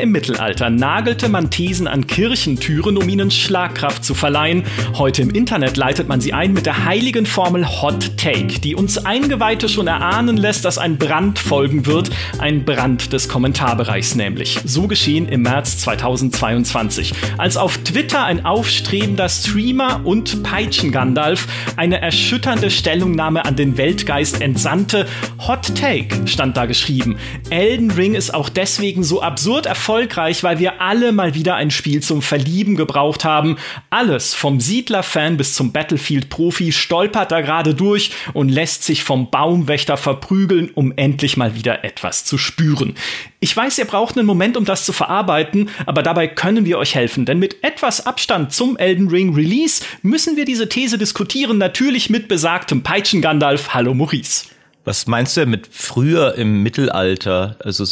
Im Mittelalter nagelte man Thesen an Kirchentüren, um ihnen Schlagkraft zu verleihen. Heute im Internet leitet man sie ein mit der heiligen Formel Hot Take, die uns Eingeweihte schon erahnen lässt, dass ein Brand folgen wird. Ein Brand des Kommentarbereichs nämlich. So geschehen im März 2022, als auf Twitter ein aufstrebender Streamer und Peitschen-Gandalf eine erschütternde Stellungnahme an den Weltgeist entsandte. Hot Take stand da geschrieben. Elden Ring ist auch deswegen so absurd erfolgreich, weil wir alle mal wieder ein Spiel zum Verlieben gebraucht haben. Alles vom Siedler-Fan bis zum Battlefield-Profi stolpert da gerade durch und lässt sich vom Baumwächter verprügeln, um endlich mal wieder etwas zu spüren. Ich weiß, ihr braucht einen Moment, um das zu verarbeiten, aber dabei können wir euch helfen, denn mit etwas Abstand zum Elden Ring Release müssen wir diese These diskutieren, natürlich mit besagtem Peitschen Gandalf. Hallo Maurice. Was meinst du mit früher im Mittelalter? Also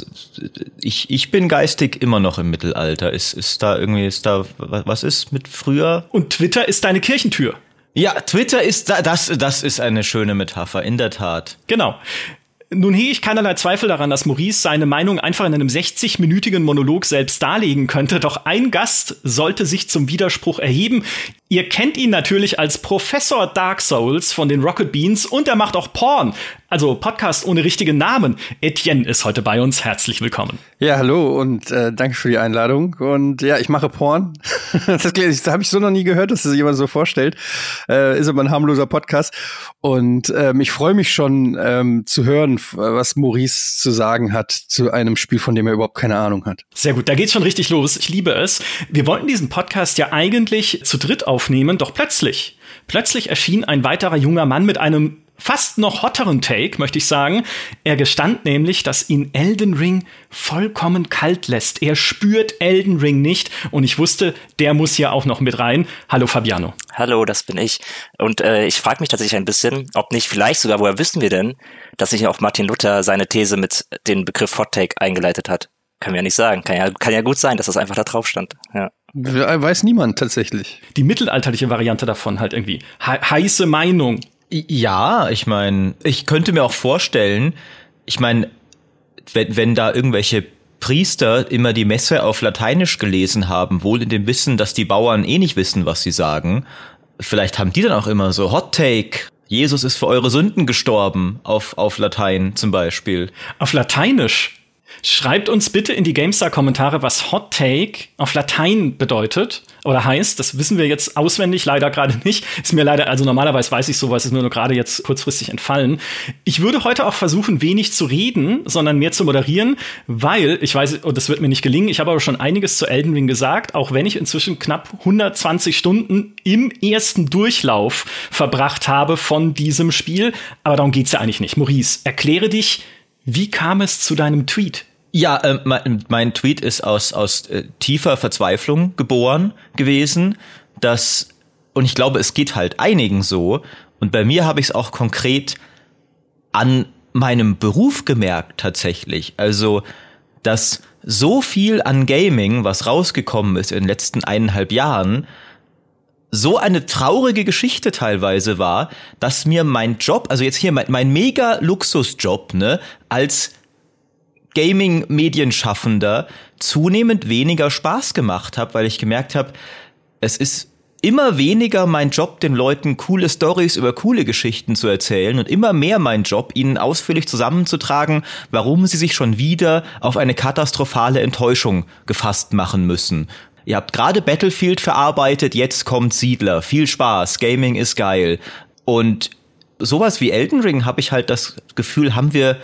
ich, ich bin geistig immer noch im Mittelalter. Ist, ist da irgendwie, ist da, was ist mit früher? Und Twitter ist deine Kirchentür. Ja, Twitter ist da, das, das ist eine schöne Metapher, in der Tat. Genau. Nun hege ich keinerlei Zweifel daran, dass Maurice seine Meinung einfach in einem 60-minütigen Monolog selbst darlegen könnte, doch ein Gast sollte sich zum Widerspruch erheben. Ihr kennt ihn natürlich als Professor Dark Souls von den Rocket Beans und er macht auch Porn. Also Podcast ohne richtigen Namen. Etienne ist heute bei uns. Herzlich willkommen. Ja, hallo und äh, danke für die Einladung. Und ja, ich mache Porn. das, das habe ich so noch nie gehört, dass das jemand so vorstellt. Äh, ist aber ein harmloser Podcast. Und ähm, ich freue mich schon ähm, zu hören, was Maurice zu sagen hat zu einem Spiel, von dem er überhaupt keine Ahnung hat. Sehr gut, da geht's schon richtig los. Ich liebe es. Wir wollten diesen Podcast ja eigentlich zu dritt aufnehmen, doch plötzlich, plötzlich erschien ein weiterer junger Mann mit einem fast noch hotteren Take, möchte ich sagen. Er gestand nämlich, dass ihn Elden Ring vollkommen kalt lässt. Er spürt Elden Ring nicht und ich wusste, der muss hier auch noch mit rein. Hallo Fabiano. Hallo, das bin ich. Und äh, ich frage mich tatsächlich ein bisschen, ob nicht vielleicht sogar, woher wissen wir denn, dass sich auch Martin Luther seine These mit dem Begriff Hot Take eingeleitet hat? Können wir ja nicht sagen. Kann ja, kann ja gut sein, dass das einfach da drauf stand. Ja. Weiß niemand tatsächlich. Die mittelalterliche Variante davon halt irgendwie. He heiße Meinung. Ja, ich meine, ich könnte mir auch vorstellen, ich meine, wenn, wenn da irgendwelche Priester immer die Messe auf Lateinisch gelesen haben, wohl in dem Wissen, dass die Bauern eh nicht wissen, was sie sagen, vielleicht haben die dann auch immer so Hot Take. Jesus ist für eure Sünden gestorben, auf, auf Latein zum Beispiel. Auf Lateinisch? Schreibt uns bitte in die GameStar-Kommentare, was Hot Take auf Latein bedeutet oder heißt. Das wissen wir jetzt auswendig leider gerade nicht. Ist mir leider, also normalerweise weiß ich sowas, ist mir nur gerade jetzt kurzfristig entfallen. Ich würde heute auch versuchen, wenig zu reden, sondern mehr zu moderieren, weil ich weiß, und das wird mir nicht gelingen, ich habe aber schon einiges zu Elden Ring gesagt, auch wenn ich inzwischen knapp 120 Stunden im ersten Durchlauf verbracht habe von diesem Spiel. Aber darum geht's ja eigentlich nicht. Maurice, erkläre dich, wie kam es zu deinem Tweet? Ja, äh, mein, mein, Tweet ist aus, aus äh, tiefer Verzweiflung geboren gewesen, dass, und ich glaube, es geht halt einigen so, und bei mir habe ich es auch konkret an meinem Beruf gemerkt tatsächlich. Also, dass so viel an Gaming, was rausgekommen ist in den letzten eineinhalb Jahren, so eine traurige Geschichte teilweise war, dass mir mein Job, also jetzt hier mein, mein mega Luxusjob, ne, als Gaming-Medienschaffender zunehmend weniger Spaß gemacht hat, weil ich gemerkt habe, es ist immer weniger mein Job, den Leuten coole Stories über coole Geschichten zu erzählen und immer mehr mein Job, ihnen ausführlich zusammenzutragen, warum sie sich schon wieder auf eine katastrophale Enttäuschung gefasst machen müssen. Ihr habt gerade Battlefield verarbeitet, jetzt kommt Siedler. Viel Spaß, Gaming ist geil. Und sowas wie Elden Ring habe ich halt das Gefühl, haben wir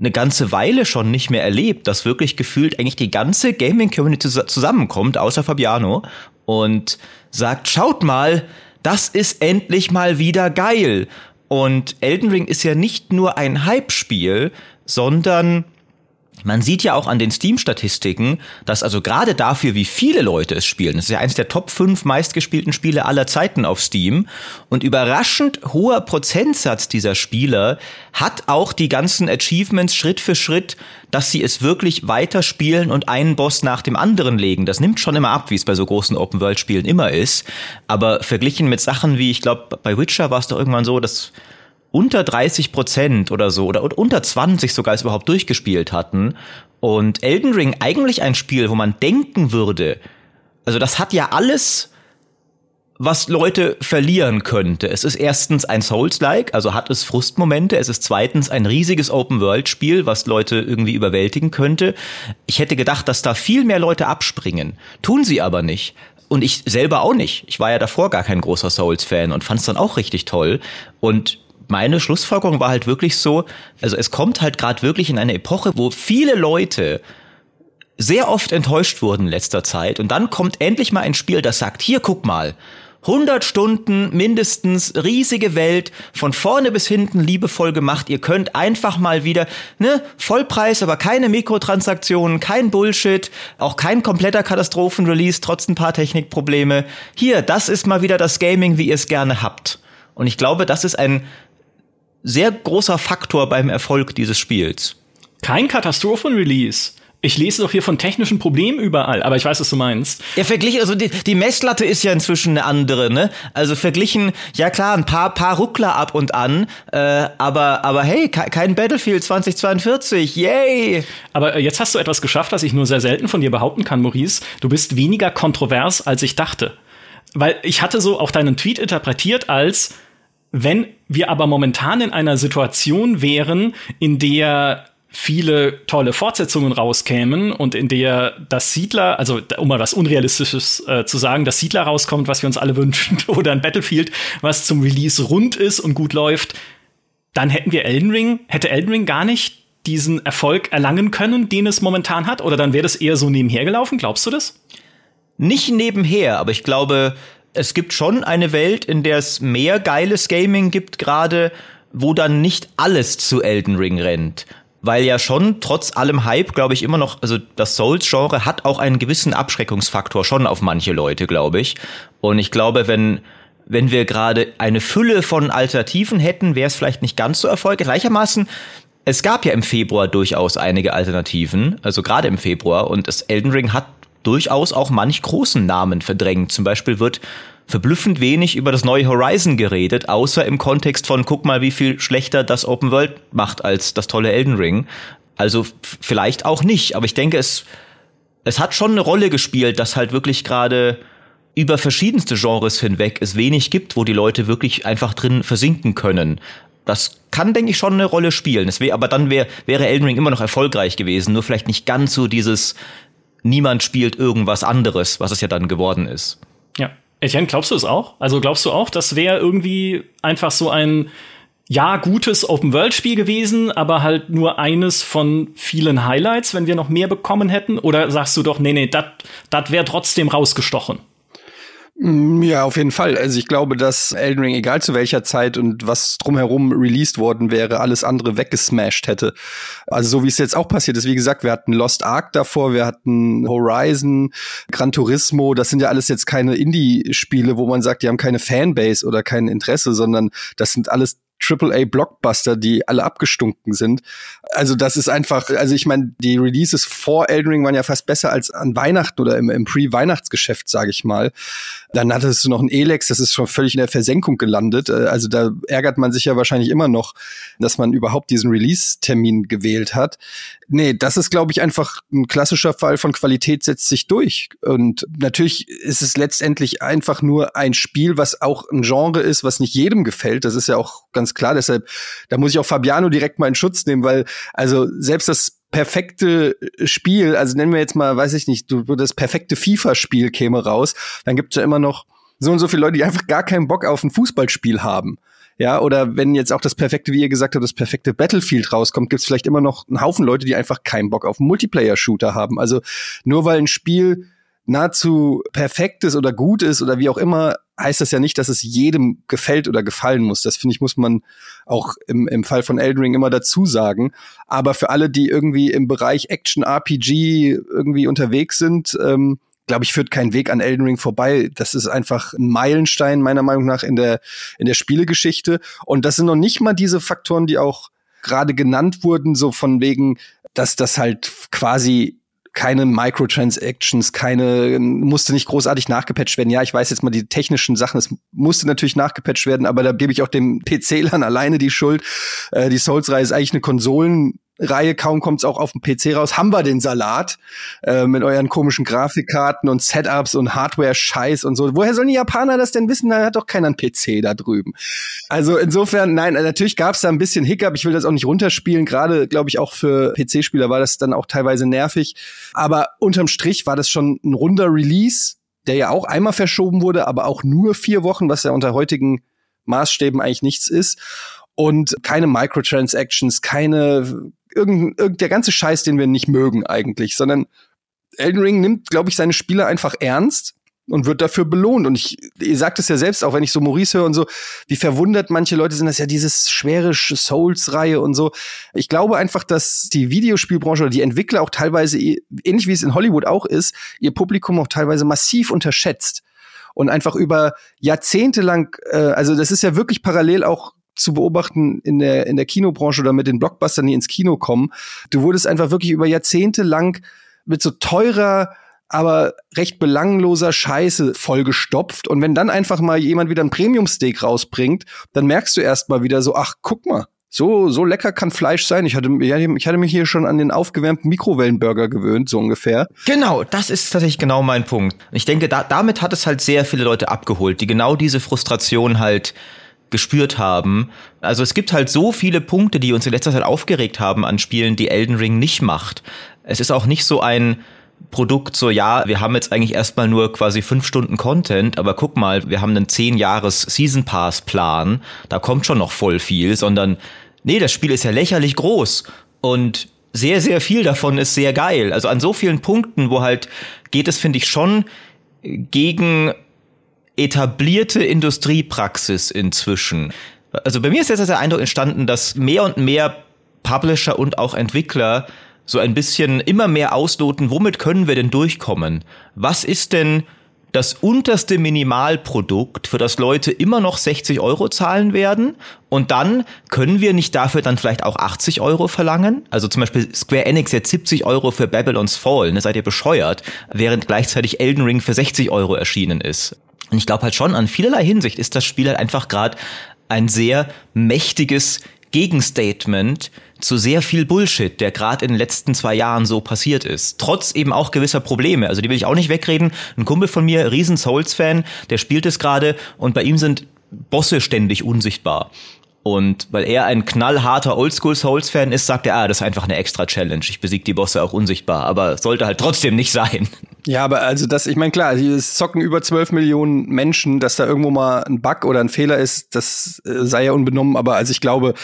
eine ganze Weile schon nicht mehr erlebt, dass wirklich gefühlt eigentlich die ganze Gaming-Community zusammenkommt, außer Fabiano, und sagt, schaut mal, das ist endlich mal wieder geil. Und Elden Ring ist ja nicht nur ein Hype-Spiel, sondern man sieht ja auch an den Steam-Statistiken, dass also gerade dafür, wie viele Leute es spielen, das ist ja eines der Top 5 meistgespielten Spiele aller Zeiten auf Steam und überraschend hoher Prozentsatz dieser Spieler hat auch die ganzen Achievements Schritt für Schritt, dass sie es wirklich weiterspielen und einen Boss nach dem anderen legen. Das nimmt schon immer ab, wie es bei so großen Open-World-Spielen immer ist. Aber verglichen mit Sachen wie, ich glaube, bei Witcher war es doch irgendwann so, dass unter 30 Prozent oder so oder unter 20 sogar es überhaupt durchgespielt hatten. Und Elden Ring eigentlich ein Spiel, wo man denken würde, also das hat ja alles was Leute verlieren könnte. Es ist erstens ein Souls-like, also hat es Frustmomente. Es ist zweitens ein riesiges Open-World-Spiel, was Leute irgendwie überwältigen könnte. Ich hätte gedacht, dass da viel mehr Leute abspringen. Tun sie aber nicht. Und ich selber auch nicht. Ich war ja davor gar kein großer Souls-Fan und fand es dann auch richtig toll. Und meine Schlussfolgerung war halt wirklich so, also es kommt halt gerade wirklich in eine Epoche, wo viele Leute sehr oft enttäuscht wurden in letzter Zeit. Und dann kommt endlich mal ein Spiel, das sagt, hier guck mal, 100 Stunden mindestens, riesige Welt, von vorne bis hinten liebevoll gemacht. Ihr könnt einfach mal wieder, ne, Vollpreis, aber keine Mikrotransaktionen, kein Bullshit, auch kein kompletter Katastrophenrelease, trotz ein paar Technikprobleme. Hier, das ist mal wieder das Gaming, wie ihr es gerne habt. Und ich glaube, das ist ein sehr großer Faktor beim Erfolg dieses Spiels. Kein Katastrophenrelease. Ich lese doch hier von technischen Problemen überall, aber ich weiß, was du meinst. Ja, verglichen, also die, die Messlatte ist ja inzwischen eine andere, ne? Also verglichen, ja klar, ein paar, paar Ruckler ab und an, äh, aber, aber hey, kein Battlefield 2042, yay! Aber äh, jetzt hast du etwas geschafft, was ich nur sehr selten von dir behaupten kann, Maurice. Du bist weniger kontrovers, als ich dachte. Weil ich hatte so auch deinen Tweet interpretiert als, wenn wir aber momentan in einer Situation wären, in der viele tolle Fortsetzungen rauskämen und in der das Siedler, also um mal was Unrealistisches äh, zu sagen, das Siedler rauskommt, was wir uns alle wünschen, oder ein Battlefield, was zum Release rund ist und gut läuft, dann hätten wir Elden Ring, hätte Elden Ring gar nicht diesen Erfolg erlangen können, den es momentan hat, oder dann wäre das eher so nebenher gelaufen, glaubst du das? Nicht nebenher, aber ich glaube, es gibt schon eine Welt, in der es mehr geiles Gaming gibt gerade, wo dann nicht alles zu Elden Ring rennt weil ja schon trotz allem Hype, glaube ich, immer noch, also das Souls-Genre hat auch einen gewissen Abschreckungsfaktor schon auf manche Leute, glaube ich. Und ich glaube, wenn wenn wir gerade eine Fülle von Alternativen hätten, wäre es vielleicht nicht ganz so erfolgreich. Gleichermaßen, es gab ja im Februar durchaus einige Alternativen, also gerade im Februar, und das Elden Ring hat durchaus auch manch großen Namen verdrängt. Zum Beispiel wird verblüffend wenig über das neue Horizon geredet, außer im Kontext von guck mal, wie viel schlechter das Open World macht als das tolle Elden Ring. Also vielleicht auch nicht, aber ich denke, es, es hat schon eine Rolle gespielt, dass halt wirklich gerade über verschiedenste Genres hinweg es wenig gibt, wo die Leute wirklich einfach drin versinken können. Das kann, denke ich, schon eine Rolle spielen. Wär, aber dann wär, wäre Elden Ring immer noch erfolgreich gewesen, nur vielleicht nicht ganz so dieses niemand spielt irgendwas anderes, was es ja dann geworden ist. Ja. Etienne, glaubst du es auch? Also glaubst du auch, das wäre irgendwie einfach so ein ja, gutes Open-World-Spiel gewesen, aber halt nur eines von vielen Highlights, wenn wir noch mehr bekommen hätten? Oder sagst du doch, nee, nee, das wäre trotzdem rausgestochen? Mm, ja, auf jeden Fall. Also ich glaube, dass Elden Ring, egal zu welcher Zeit und was drumherum released worden wäre, alles andere weggesmashed hätte. Also so wie es jetzt auch passiert ist. Wie gesagt, wir hatten Lost Ark davor, wir hatten Horizon, Gran Turismo. Das sind ja alles jetzt keine Indie-Spiele, wo man sagt, die haben keine Fanbase oder kein Interesse, sondern das sind alles AAA-Blockbuster, die alle abgestunken sind. Also das ist einfach, also ich meine, die Releases vor Elden Ring waren ja fast besser als an Weihnachten oder im, im Pre-Weihnachtsgeschäft, sage ich mal. Dann hattest du noch ein Elex, das ist schon völlig in der Versenkung gelandet. Äh, also da ärgert man sich ja wahrscheinlich immer noch, dass man überhaupt diesen Release-Termin gewählt hat. Nee, das ist, glaube ich, einfach ein klassischer Fall von Qualität setzt sich durch. Und natürlich ist es letztendlich einfach nur ein Spiel, was auch ein Genre ist, was nicht jedem gefällt. Das ist ja auch ganz klar. Deshalb, da muss ich auch Fabiano direkt mal in Schutz nehmen, weil also selbst das perfekte Spiel, also nennen wir jetzt mal, weiß ich nicht, das perfekte FIFA-Spiel käme raus, dann gibt es ja immer noch so und so viele Leute, die einfach gar keinen Bock auf ein Fußballspiel haben. Ja, oder wenn jetzt auch das perfekte, wie ihr gesagt habt, das perfekte Battlefield rauskommt, gibt es vielleicht immer noch einen Haufen Leute, die einfach keinen Bock auf einen Multiplayer-Shooter haben. Also nur weil ein Spiel nahezu perfekt ist oder gut ist oder wie auch immer, heißt das ja nicht, dass es jedem gefällt oder gefallen muss. Das finde ich, muss man auch im, im Fall von Elden Ring immer dazu sagen. Aber für alle, die irgendwie im Bereich Action RPG irgendwie unterwegs sind, ähm, glaube ich, führt kein Weg an Elden Ring vorbei. Das ist einfach ein Meilenstein meiner Meinung nach in der in der Spielegeschichte. Und das sind noch nicht mal diese Faktoren, die auch gerade genannt wurden, so von wegen, dass das halt quasi keine Microtransactions, keine, musste nicht großartig nachgepatcht werden. Ja, ich weiß jetzt mal die technischen Sachen, es musste natürlich nachgepatcht werden, aber da gebe ich auch dem PC-Lern alleine die Schuld. Äh, die Souls-Reihe ist eigentlich eine Konsolen- Reihe, kaum kommt's auch auf dem PC raus, haben wir den Salat äh, mit euren komischen Grafikkarten und Setups und Hardware-Scheiß und so. Woher sollen die Japaner das denn wissen? Da hat doch keiner einen PC da drüben. Also insofern, nein, natürlich gab's da ein bisschen Hiccup. Ich will das auch nicht runterspielen. Gerade, glaube ich, auch für PC-Spieler war das dann auch teilweise nervig. Aber unterm Strich war das schon ein runder Release, der ja auch einmal verschoben wurde, aber auch nur vier Wochen, was ja unter heutigen Maßstäben eigentlich nichts ist. Und keine Microtransactions, keine irgend, irgend der ganze Scheiß, den wir nicht mögen eigentlich, sondern Elden Ring nimmt, glaube ich, seine Spieler einfach ernst und wird dafür belohnt. Und ich, ihr sagt es ja selbst, auch wenn ich so Maurice höre und so, wie verwundert manche Leute sind, das ja dieses schwere Souls-Reihe und so. Ich glaube einfach, dass die Videospielbranche oder die Entwickler auch teilweise, ähnlich wie es in Hollywood auch ist, ihr Publikum auch teilweise massiv unterschätzt. Und einfach über Jahrzehnte lang, äh, also das ist ja wirklich parallel auch zu beobachten in der, in der Kinobranche oder mit den Blockbustern, die ins Kino kommen. Du wurdest einfach wirklich über Jahrzehnte lang mit so teurer, aber recht belangloser Scheiße vollgestopft. Und wenn dann einfach mal jemand wieder ein Premium-Steak rausbringt, dann merkst du erst mal wieder so, ach, guck mal, so, so lecker kann Fleisch sein. Ich hatte, ich hatte mich hier schon an den aufgewärmten Mikrowellenburger gewöhnt, so ungefähr. Genau, das ist tatsächlich genau mein Punkt. Ich denke, da, damit hat es halt sehr viele Leute abgeholt, die genau diese Frustration halt gespürt haben. Also es gibt halt so viele Punkte, die uns in letzter Zeit aufgeregt haben an Spielen, die Elden Ring nicht macht. Es ist auch nicht so ein Produkt, so ja, wir haben jetzt eigentlich erstmal nur quasi fünf Stunden Content, aber guck mal, wir haben einen zehn Jahres Season Pass Plan, da kommt schon noch voll viel, sondern nee, das Spiel ist ja lächerlich groß und sehr, sehr viel davon ist sehr geil. Also an so vielen Punkten, wo halt geht es, finde ich, schon gegen etablierte Industriepraxis inzwischen. Also bei mir ist jetzt der Eindruck entstanden, dass mehr und mehr Publisher und auch Entwickler so ein bisschen immer mehr ausloten, womit können wir denn durchkommen? Was ist denn das unterste Minimalprodukt, für das Leute immer noch 60 Euro zahlen werden. Und dann können wir nicht dafür dann vielleicht auch 80 Euro verlangen. Also zum Beispiel Square Enix jetzt 70 Euro für Babylon's Fall. Ne, seid ihr bescheuert? Während gleichzeitig Elden Ring für 60 Euro erschienen ist. Und ich glaube halt schon, an vielerlei Hinsicht ist das Spiel halt einfach gerade ein sehr mächtiges Gegenstatement zu sehr viel Bullshit, der gerade in den letzten zwei Jahren so passiert ist. Trotz eben auch gewisser Probleme. Also die will ich auch nicht wegreden. Ein Kumpel von mir, riesen Souls-Fan, der spielt es gerade und bei ihm sind Bosse ständig unsichtbar. Und weil er ein knallharter Oldschool-Souls-Fan ist, sagt er, ah, das ist einfach eine extra Challenge. Ich besiege die Bosse auch unsichtbar, aber sollte halt trotzdem nicht sein. Ja, aber also das, ich meine, klar, es zocken über 12 Millionen Menschen, dass da irgendwo mal ein Bug oder ein Fehler ist, das äh, sei ja unbenommen, aber also ich glaube,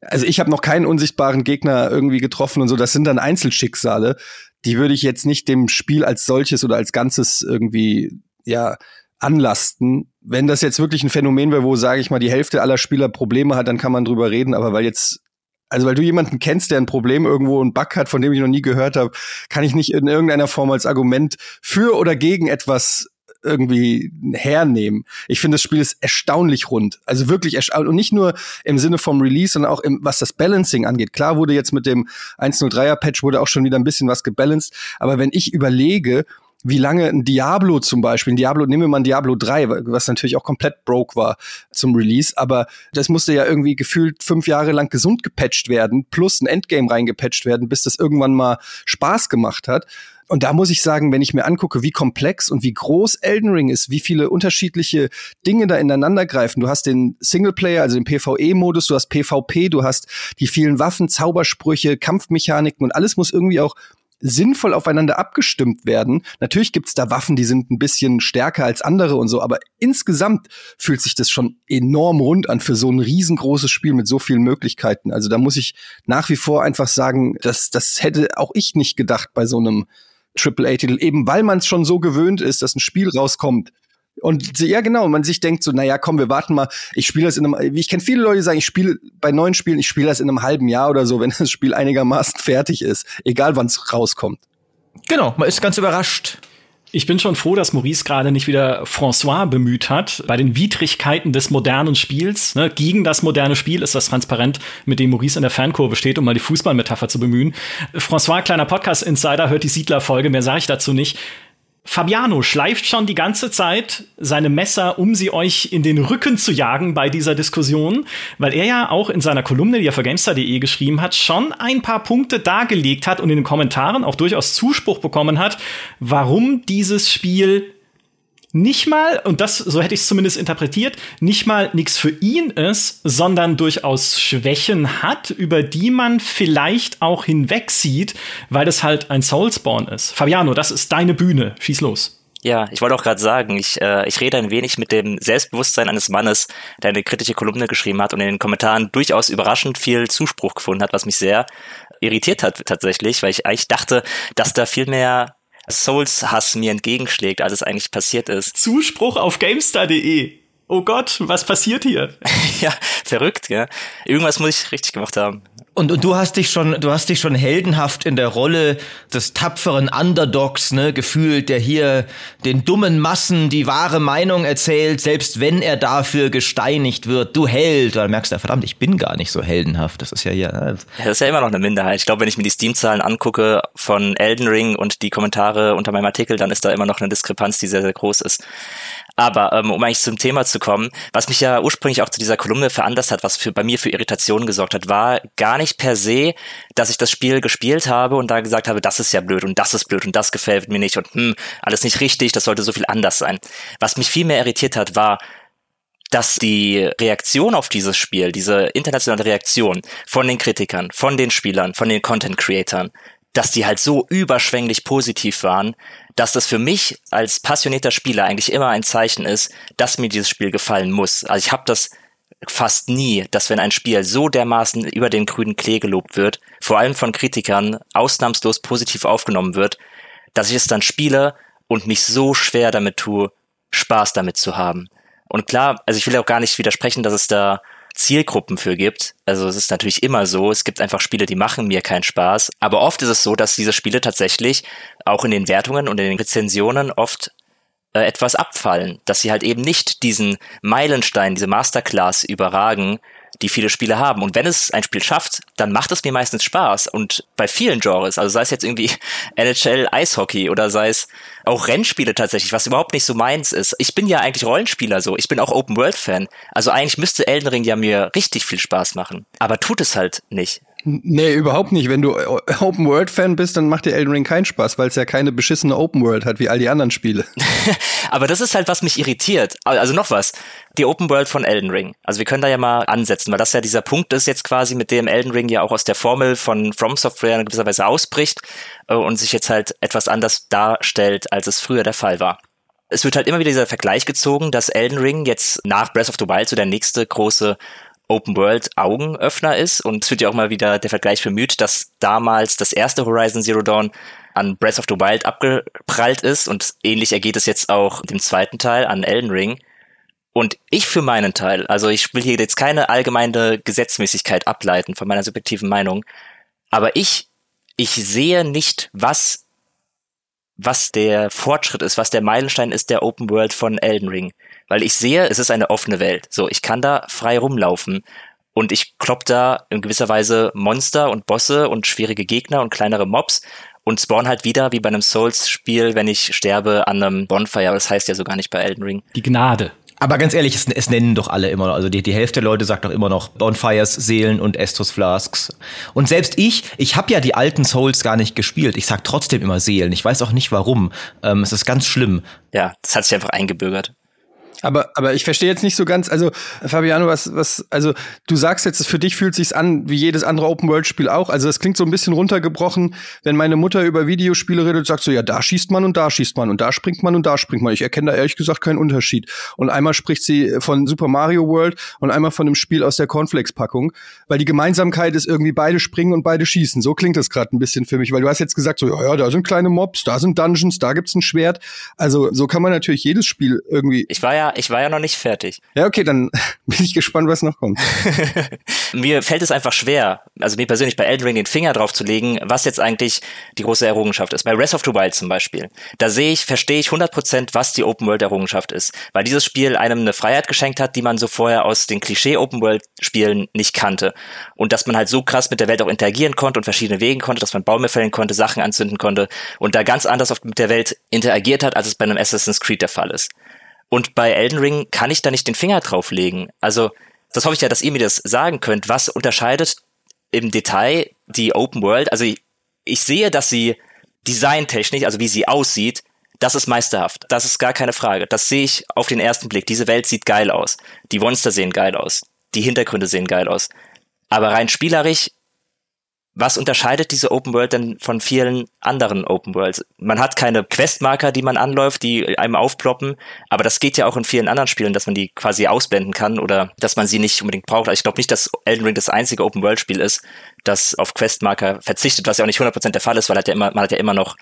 also ich habe noch keinen unsichtbaren Gegner irgendwie getroffen und so, das sind dann Einzelschicksale, die würde ich jetzt nicht dem Spiel als solches oder als Ganzes irgendwie, ja, anlasten. Wenn das jetzt wirklich ein Phänomen wäre, wo, sage ich mal, die Hälfte aller Spieler Probleme hat, dann kann man drüber reden. Aber weil jetzt, also weil du jemanden kennst, der ein Problem irgendwo, ein Bug hat, von dem ich noch nie gehört habe, kann ich nicht in irgendeiner Form als Argument für oder gegen etwas irgendwie hernehmen. Ich finde, das Spiel ist erstaunlich rund. Also wirklich erstaunlich. Und nicht nur im Sinne vom Release, sondern auch im, was das Balancing angeht. Klar wurde jetzt mit dem 1.03er Patch wurde auch schon wieder ein bisschen was gebalanced. Aber wenn ich überlege, wie lange ein Diablo zum Beispiel, ein Diablo, nehmen wir mal ein Diablo 3, was natürlich auch komplett broke war zum Release, aber das musste ja irgendwie gefühlt fünf Jahre lang gesund gepatcht werden, plus ein Endgame reingepatcht werden, bis das irgendwann mal Spaß gemacht hat. Und da muss ich sagen, wenn ich mir angucke, wie komplex und wie groß Elden Ring ist, wie viele unterschiedliche Dinge da ineinander greifen. Du hast den Singleplayer, also den PvE-Modus, du hast PvP, du hast die vielen Waffen, Zaubersprüche, Kampfmechaniken und alles muss irgendwie auch sinnvoll aufeinander abgestimmt werden. Natürlich gibt's da Waffen, die sind ein bisschen stärker als andere und so, aber insgesamt fühlt sich das schon enorm rund an für so ein riesengroßes Spiel mit so vielen Möglichkeiten. Also da muss ich nach wie vor einfach sagen, dass das hätte auch ich nicht gedacht bei so einem AAA-Titel, eben weil man es schon so gewöhnt ist, dass ein Spiel rauskommt, und ja, genau, man sich denkt so, naja, komm, wir warten mal, ich spiele das in einem, ich kenne viele Leute, die sagen, ich spiele bei neuen Spielen, ich spiele das in einem halben Jahr oder so, wenn das Spiel einigermaßen fertig ist, egal wann es rauskommt. Genau, man ist ganz überrascht. Ich bin schon froh, dass Maurice gerade nicht wieder François bemüht hat. Bei den Widrigkeiten des modernen Spiels, ne, gegen das moderne Spiel ist das transparent, mit dem Maurice in der Fankurve steht, um mal die Fußballmetapher zu bemühen. François, kleiner Podcast-Insider, hört die Siedler-Folge, mehr sage ich dazu nicht. Fabiano schleift schon die ganze Zeit seine Messer, um sie euch in den Rücken zu jagen bei dieser Diskussion, weil er ja auch in seiner Kolumne, die er für Gamestar.de geschrieben hat, schon ein paar Punkte dargelegt hat und in den Kommentaren auch durchaus Zuspruch bekommen hat, warum dieses Spiel nicht mal, und das, so hätte ich es zumindest interpretiert, nicht mal nichts für ihn ist, sondern durchaus Schwächen hat, über die man vielleicht auch hinwegsieht, weil es halt ein Soulspawn ist. Fabiano, das ist deine Bühne. Schieß los. Ja, ich wollte auch gerade sagen, ich, äh, ich rede ein wenig mit dem Selbstbewusstsein eines Mannes, der eine kritische Kolumne geschrieben hat und in den Kommentaren durchaus überraschend viel Zuspruch gefunden hat, was mich sehr irritiert hat tatsächlich, weil ich eigentlich dachte, dass da viel mehr Souls-Hass mir entgegenschlägt, als es eigentlich passiert ist. Zuspruch auf GameStar.de. Oh Gott, was passiert hier? ja, verrückt, ja. Irgendwas muss ich richtig gemacht haben. Und, und du hast dich schon, du hast dich schon heldenhaft in der Rolle des tapferen Underdogs, ne, gefühlt, der hier den dummen Massen die wahre Meinung erzählt, selbst wenn er dafür gesteinigt wird. Du Held. Da merkst du, verdammt, ich bin gar nicht so heldenhaft. Das ist ja hier. Ne? Ja, das ist ja immer noch eine Minderheit. Ich glaube, wenn ich mir die Steam-Zahlen angucke von Elden Ring und die Kommentare unter meinem Artikel, dann ist da immer noch eine Diskrepanz, die sehr, sehr groß ist. Aber ähm, um eigentlich zum Thema zu kommen, was mich ja ursprünglich auch zu dieser Kolumne veranlasst hat, was für bei mir für Irritationen gesorgt hat, war gar nicht per se, dass ich das Spiel gespielt habe und da gesagt habe, das ist ja blöd und das ist blöd und das gefällt mir nicht und hm, alles nicht richtig, das sollte so viel anders sein. Was mich viel mehr irritiert hat, war, dass die Reaktion auf dieses Spiel, diese internationale Reaktion von den Kritikern, von den Spielern, von den Content Creatern, dass die halt so überschwänglich positiv waren, dass das für mich als passionierter Spieler eigentlich immer ein Zeichen ist, dass mir dieses Spiel gefallen muss. Also ich habe das fast nie, dass wenn ein Spiel so dermaßen über den grünen Klee gelobt wird, vor allem von Kritikern ausnahmslos positiv aufgenommen wird, dass ich es dann spiele und mich so schwer damit tue, Spaß damit zu haben. Und klar, also ich will auch gar nicht widersprechen, dass es da Zielgruppen für gibt. Also es ist natürlich immer so, es gibt einfach Spiele, die machen mir keinen Spaß. Aber oft ist es so, dass diese Spiele tatsächlich auch in den Wertungen und in den Rezensionen oft äh, etwas abfallen, dass sie halt eben nicht diesen Meilenstein, diese Masterclass überragen, die viele Spiele haben. Und wenn es ein Spiel schafft, dann macht es mir meistens Spaß. Und bei vielen Genres, also sei es jetzt irgendwie NHL Eishockey oder sei es auch Rennspiele tatsächlich, was überhaupt nicht so meins ist. Ich bin ja eigentlich Rollenspieler so. Ich bin auch Open World Fan. Also eigentlich müsste Elden Ring ja mir richtig viel Spaß machen. Aber tut es halt nicht. Nee, überhaupt nicht. Wenn du Open World Fan bist, dann macht dir Elden Ring keinen Spaß, weil es ja keine beschissene Open World hat wie all die anderen Spiele. Aber das ist halt was mich irritiert. Also noch was. Die Open World von Elden Ring. Also wir können da ja mal ansetzen, weil das ja dieser Punkt ist jetzt quasi, mit dem Elden Ring ja auch aus der Formel von From Software in gewisser Weise ausbricht äh, und sich jetzt halt etwas anders darstellt, als es früher der Fall war es wird halt immer wieder dieser Vergleich gezogen, dass Elden Ring jetzt nach Breath of the Wild so der nächste große Open World Augenöffner ist. Und es wird ja auch mal wieder der Vergleich bemüht, dass damals das erste Horizon Zero Dawn an Breath of the Wild abgeprallt ist und ähnlich ergeht es jetzt auch dem zweiten Teil an Elden Ring. Und ich für meinen Teil, also ich will hier jetzt keine allgemeine Gesetzmäßigkeit ableiten von meiner subjektiven Meinung, aber ich, ich sehe nicht, was, was der Fortschritt ist, was der Meilenstein ist der Open World von Elden Ring. Weil ich sehe, es ist eine offene Welt. So, ich kann da frei rumlaufen. Und ich klopp da in gewisser Weise Monster und Bosse und schwierige Gegner und kleinere Mobs und spawn halt wieder wie bei einem Souls-Spiel, wenn ich sterbe an einem Bonfire. Das heißt ja so gar nicht bei Elden Ring. Die Gnade. Aber ganz ehrlich, es, es, nennen doch alle immer noch, also die, die Hälfte der Leute sagt doch immer noch Bonfires, Seelen und Estus Flasks. Und selbst ich, ich habe ja die alten Souls gar nicht gespielt. Ich sag trotzdem immer Seelen. Ich weiß auch nicht warum. Ähm, es ist ganz schlimm. Ja, das hat sich einfach eingebürgert. Aber, aber ich verstehe jetzt nicht so ganz, also Fabiano, was, was, also du sagst jetzt, für dich fühlt sich's an wie jedes andere Open-World-Spiel auch. Also das klingt so ein bisschen runtergebrochen, wenn meine Mutter über Videospiele redet, sagst du, ja, da schießt man und da schießt man und da springt man und da springt man. Ich erkenne da ehrlich gesagt keinen Unterschied. Und einmal spricht sie von Super Mario World und einmal von einem Spiel aus der Cornflakes-Packung, weil die Gemeinsamkeit ist irgendwie beide springen und beide schießen. So klingt das gerade ein bisschen für mich, weil du hast jetzt gesagt, so, ja, ja, da sind kleine Mobs, da sind Dungeons, da gibt's ein Schwert. Also so kann man natürlich jedes Spiel irgendwie. Ich war ja ja, ich war ja noch nicht fertig. Ja, okay, dann bin ich gespannt, was noch kommt. mir fällt es einfach schwer, also mir persönlich bei Elden Ring den Finger drauf zu legen, was jetzt eigentlich die große Errungenschaft ist. Bei Breath of the Wild zum Beispiel. Da sehe ich, verstehe ich 100%, was die Open World Errungenschaft ist. Weil dieses Spiel einem eine Freiheit geschenkt hat, die man so vorher aus den Klischee Open World Spielen nicht kannte. Und dass man halt so krass mit der Welt auch interagieren konnte und verschiedene Wegen konnte, dass man Bäume fällen konnte, Sachen anzünden konnte und da ganz anders mit der Welt interagiert hat, als es bei einem Assassin's Creed der Fall ist. Und bei Elden Ring kann ich da nicht den Finger drauflegen. Also, das hoffe ich ja, dass ihr mir das sagen könnt. Was unterscheidet im Detail die Open World? Also, ich, ich sehe, dass sie designtechnisch, also wie sie aussieht, das ist meisterhaft. Das ist gar keine Frage. Das sehe ich auf den ersten Blick. Diese Welt sieht geil aus. Die Monster sehen geil aus. Die Hintergründe sehen geil aus. Aber rein spielerisch was unterscheidet diese Open World denn von vielen anderen Open Worlds? Man hat keine Questmarker, die man anläuft, die einem aufploppen, aber das geht ja auch in vielen anderen Spielen, dass man die quasi ausblenden kann oder dass man sie nicht unbedingt braucht. Also ich glaube nicht, dass Elden Ring das einzige Open World Spiel ist, das auf Questmarker verzichtet, was ja auch nicht 100% der Fall ist, weil hat ja immer, man hat ja immer noch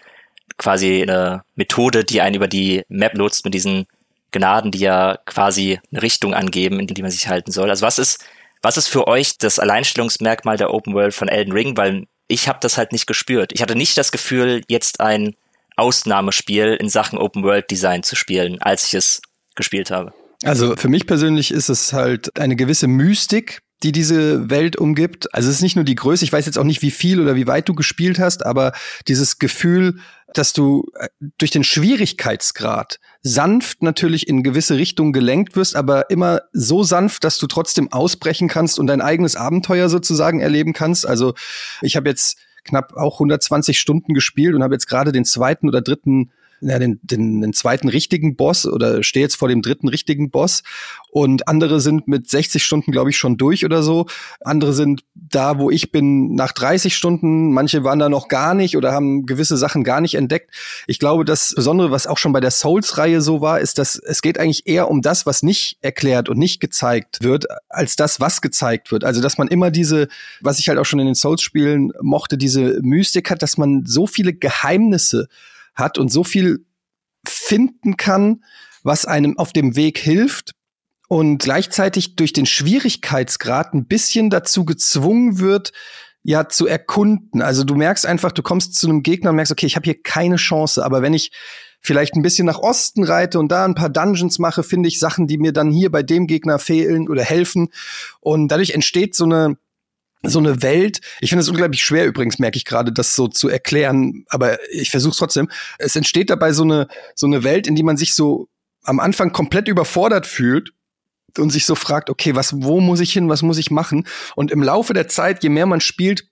quasi eine Methode, die einen über die Map nutzt mit diesen Gnaden, die ja quasi eine Richtung angeben, in die man sich halten soll. Also was ist was ist für euch das Alleinstellungsmerkmal der Open World von Elden Ring? Weil ich habe das halt nicht gespürt. Ich hatte nicht das Gefühl, jetzt ein Ausnahmespiel in Sachen Open World Design zu spielen, als ich es gespielt habe. Also für mich persönlich ist es halt eine gewisse Mystik, die diese Welt umgibt. Also es ist nicht nur die Größe, ich weiß jetzt auch nicht, wie viel oder wie weit du gespielt hast, aber dieses Gefühl, dass du äh, durch den Schwierigkeitsgrad sanft natürlich in gewisse Richtungen gelenkt wirst, aber immer so sanft, dass du trotzdem ausbrechen kannst und dein eigenes Abenteuer sozusagen erleben kannst. Also ich habe jetzt knapp auch 120 Stunden gespielt und habe jetzt gerade den zweiten oder dritten ja, den, den, den zweiten richtigen Boss oder stehe jetzt vor dem dritten richtigen Boss. Und andere sind mit 60 Stunden, glaube ich, schon durch oder so. Andere sind da, wo ich bin, nach 30 Stunden. Manche waren da noch gar nicht oder haben gewisse Sachen gar nicht entdeckt. Ich glaube, das Besondere, was auch schon bei der Souls-Reihe so war, ist, dass es geht eigentlich eher um das, was nicht erklärt und nicht gezeigt wird, als das, was gezeigt wird. Also, dass man immer diese, was ich halt auch schon in den Souls-Spielen mochte, diese Mystik hat, dass man so viele Geheimnisse hat und so viel finden kann, was einem auf dem Weg hilft und gleichzeitig durch den Schwierigkeitsgrad ein bisschen dazu gezwungen wird, ja zu erkunden. Also du merkst einfach, du kommst zu einem Gegner und merkst, okay, ich habe hier keine Chance, aber wenn ich vielleicht ein bisschen nach Osten reite und da ein paar Dungeons mache, finde ich Sachen, die mir dann hier bei dem Gegner fehlen oder helfen und dadurch entsteht so eine so eine Welt. Ich finde es unglaublich schwer übrigens, merke ich gerade, das so zu erklären, aber ich versuche es trotzdem. Es entsteht dabei so eine so eine Welt, in die man sich so am Anfang komplett überfordert fühlt und sich so fragt, okay, was wo muss ich hin, was muss ich machen? Und im Laufe der Zeit, je mehr man spielt,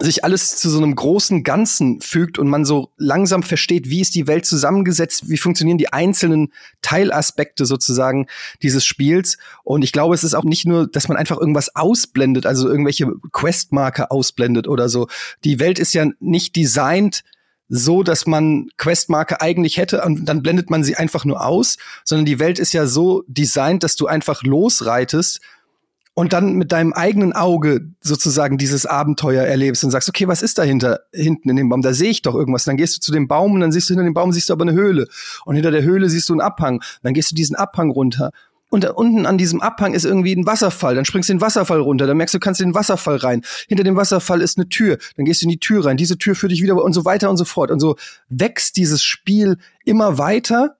sich alles zu so einem großen Ganzen fügt und man so langsam versteht, wie ist die Welt zusammengesetzt, wie funktionieren die einzelnen Teilaspekte sozusagen dieses Spiels. Und ich glaube, es ist auch nicht nur, dass man einfach irgendwas ausblendet, also irgendwelche Questmarker ausblendet oder so. Die Welt ist ja nicht designt so, dass man Questmarke eigentlich hätte und dann blendet man sie einfach nur aus, sondern die Welt ist ja so designt, dass du einfach losreitest und dann mit deinem eigenen Auge sozusagen dieses Abenteuer erlebst und sagst, okay, was ist dahinter, hinten in dem Baum? Da sehe ich doch irgendwas. Und dann gehst du zu dem Baum und dann siehst du hinter dem Baum siehst du aber eine Höhle. Und hinter der Höhle siehst du einen Abhang. Und dann gehst du diesen Abhang runter. Und da unten an diesem Abhang ist irgendwie ein Wasserfall. Dann springst du den Wasserfall runter. Dann merkst du, kannst in den Wasserfall rein. Hinter dem Wasserfall ist eine Tür. Dann gehst du in die Tür rein. Diese Tür führt dich wieder und so weiter und so fort. Und so wächst dieses Spiel immer weiter.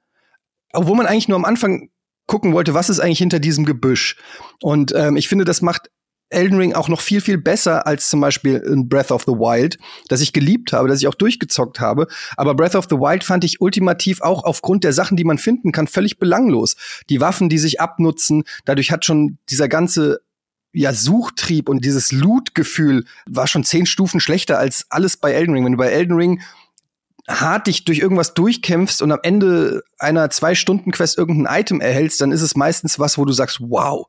Obwohl man eigentlich nur am Anfang gucken wollte, was ist eigentlich hinter diesem Gebüsch. Und ähm, ich finde, das macht Elden Ring auch noch viel, viel besser als zum Beispiel in Breath of the Wild, das ich geliebt habe, das ich auch durchgezockt habe. Aber Breath of the Wild fand ich ultimativ auch aufgrund der Sachen, die man finden kann, völlig belanglos. Die Waffen, die sich abnutzen, dadurch hat schon dieser ganze ja, Suchtrieb und dieses Loot-Gefühl war schon zehn Stufen schlechter als alles bei Elden Ring. Wenn du bei Elden Ring hart dich durch irgendwas durchkämpfst und am Ende einer Zwei-Stunden-Quest irgendein Item erhältst, dann ist es meistens was, wo du sagst, wow,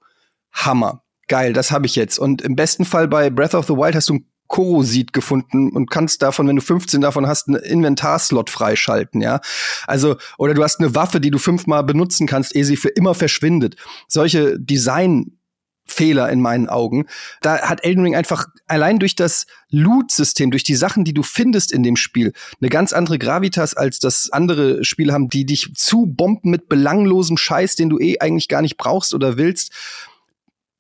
Hammer, geil, das habe ich jetzt. Und im besten Fall bei Breath of the Wild hast du ein Korosid gefunden und kannst davon, wenn du 15 davon hast, einen Inventarslot freischalten, ja. Also, oder du hast eine Waffe, die du fünfmal benutzen kannst, ehe sie für immer verschwindet. Solche Design Fehler in meinen Augen. Da hat Elden Ring einfach allein durch das Loot-System, durch die Sachen, die du findest in dem Spiel, eine ganz andere Gravitas, als das andere Spiele haben, die dich zu bomben mit belanglosem Scheiß, den du eh eigentlich gar nicht brauchst oder willst.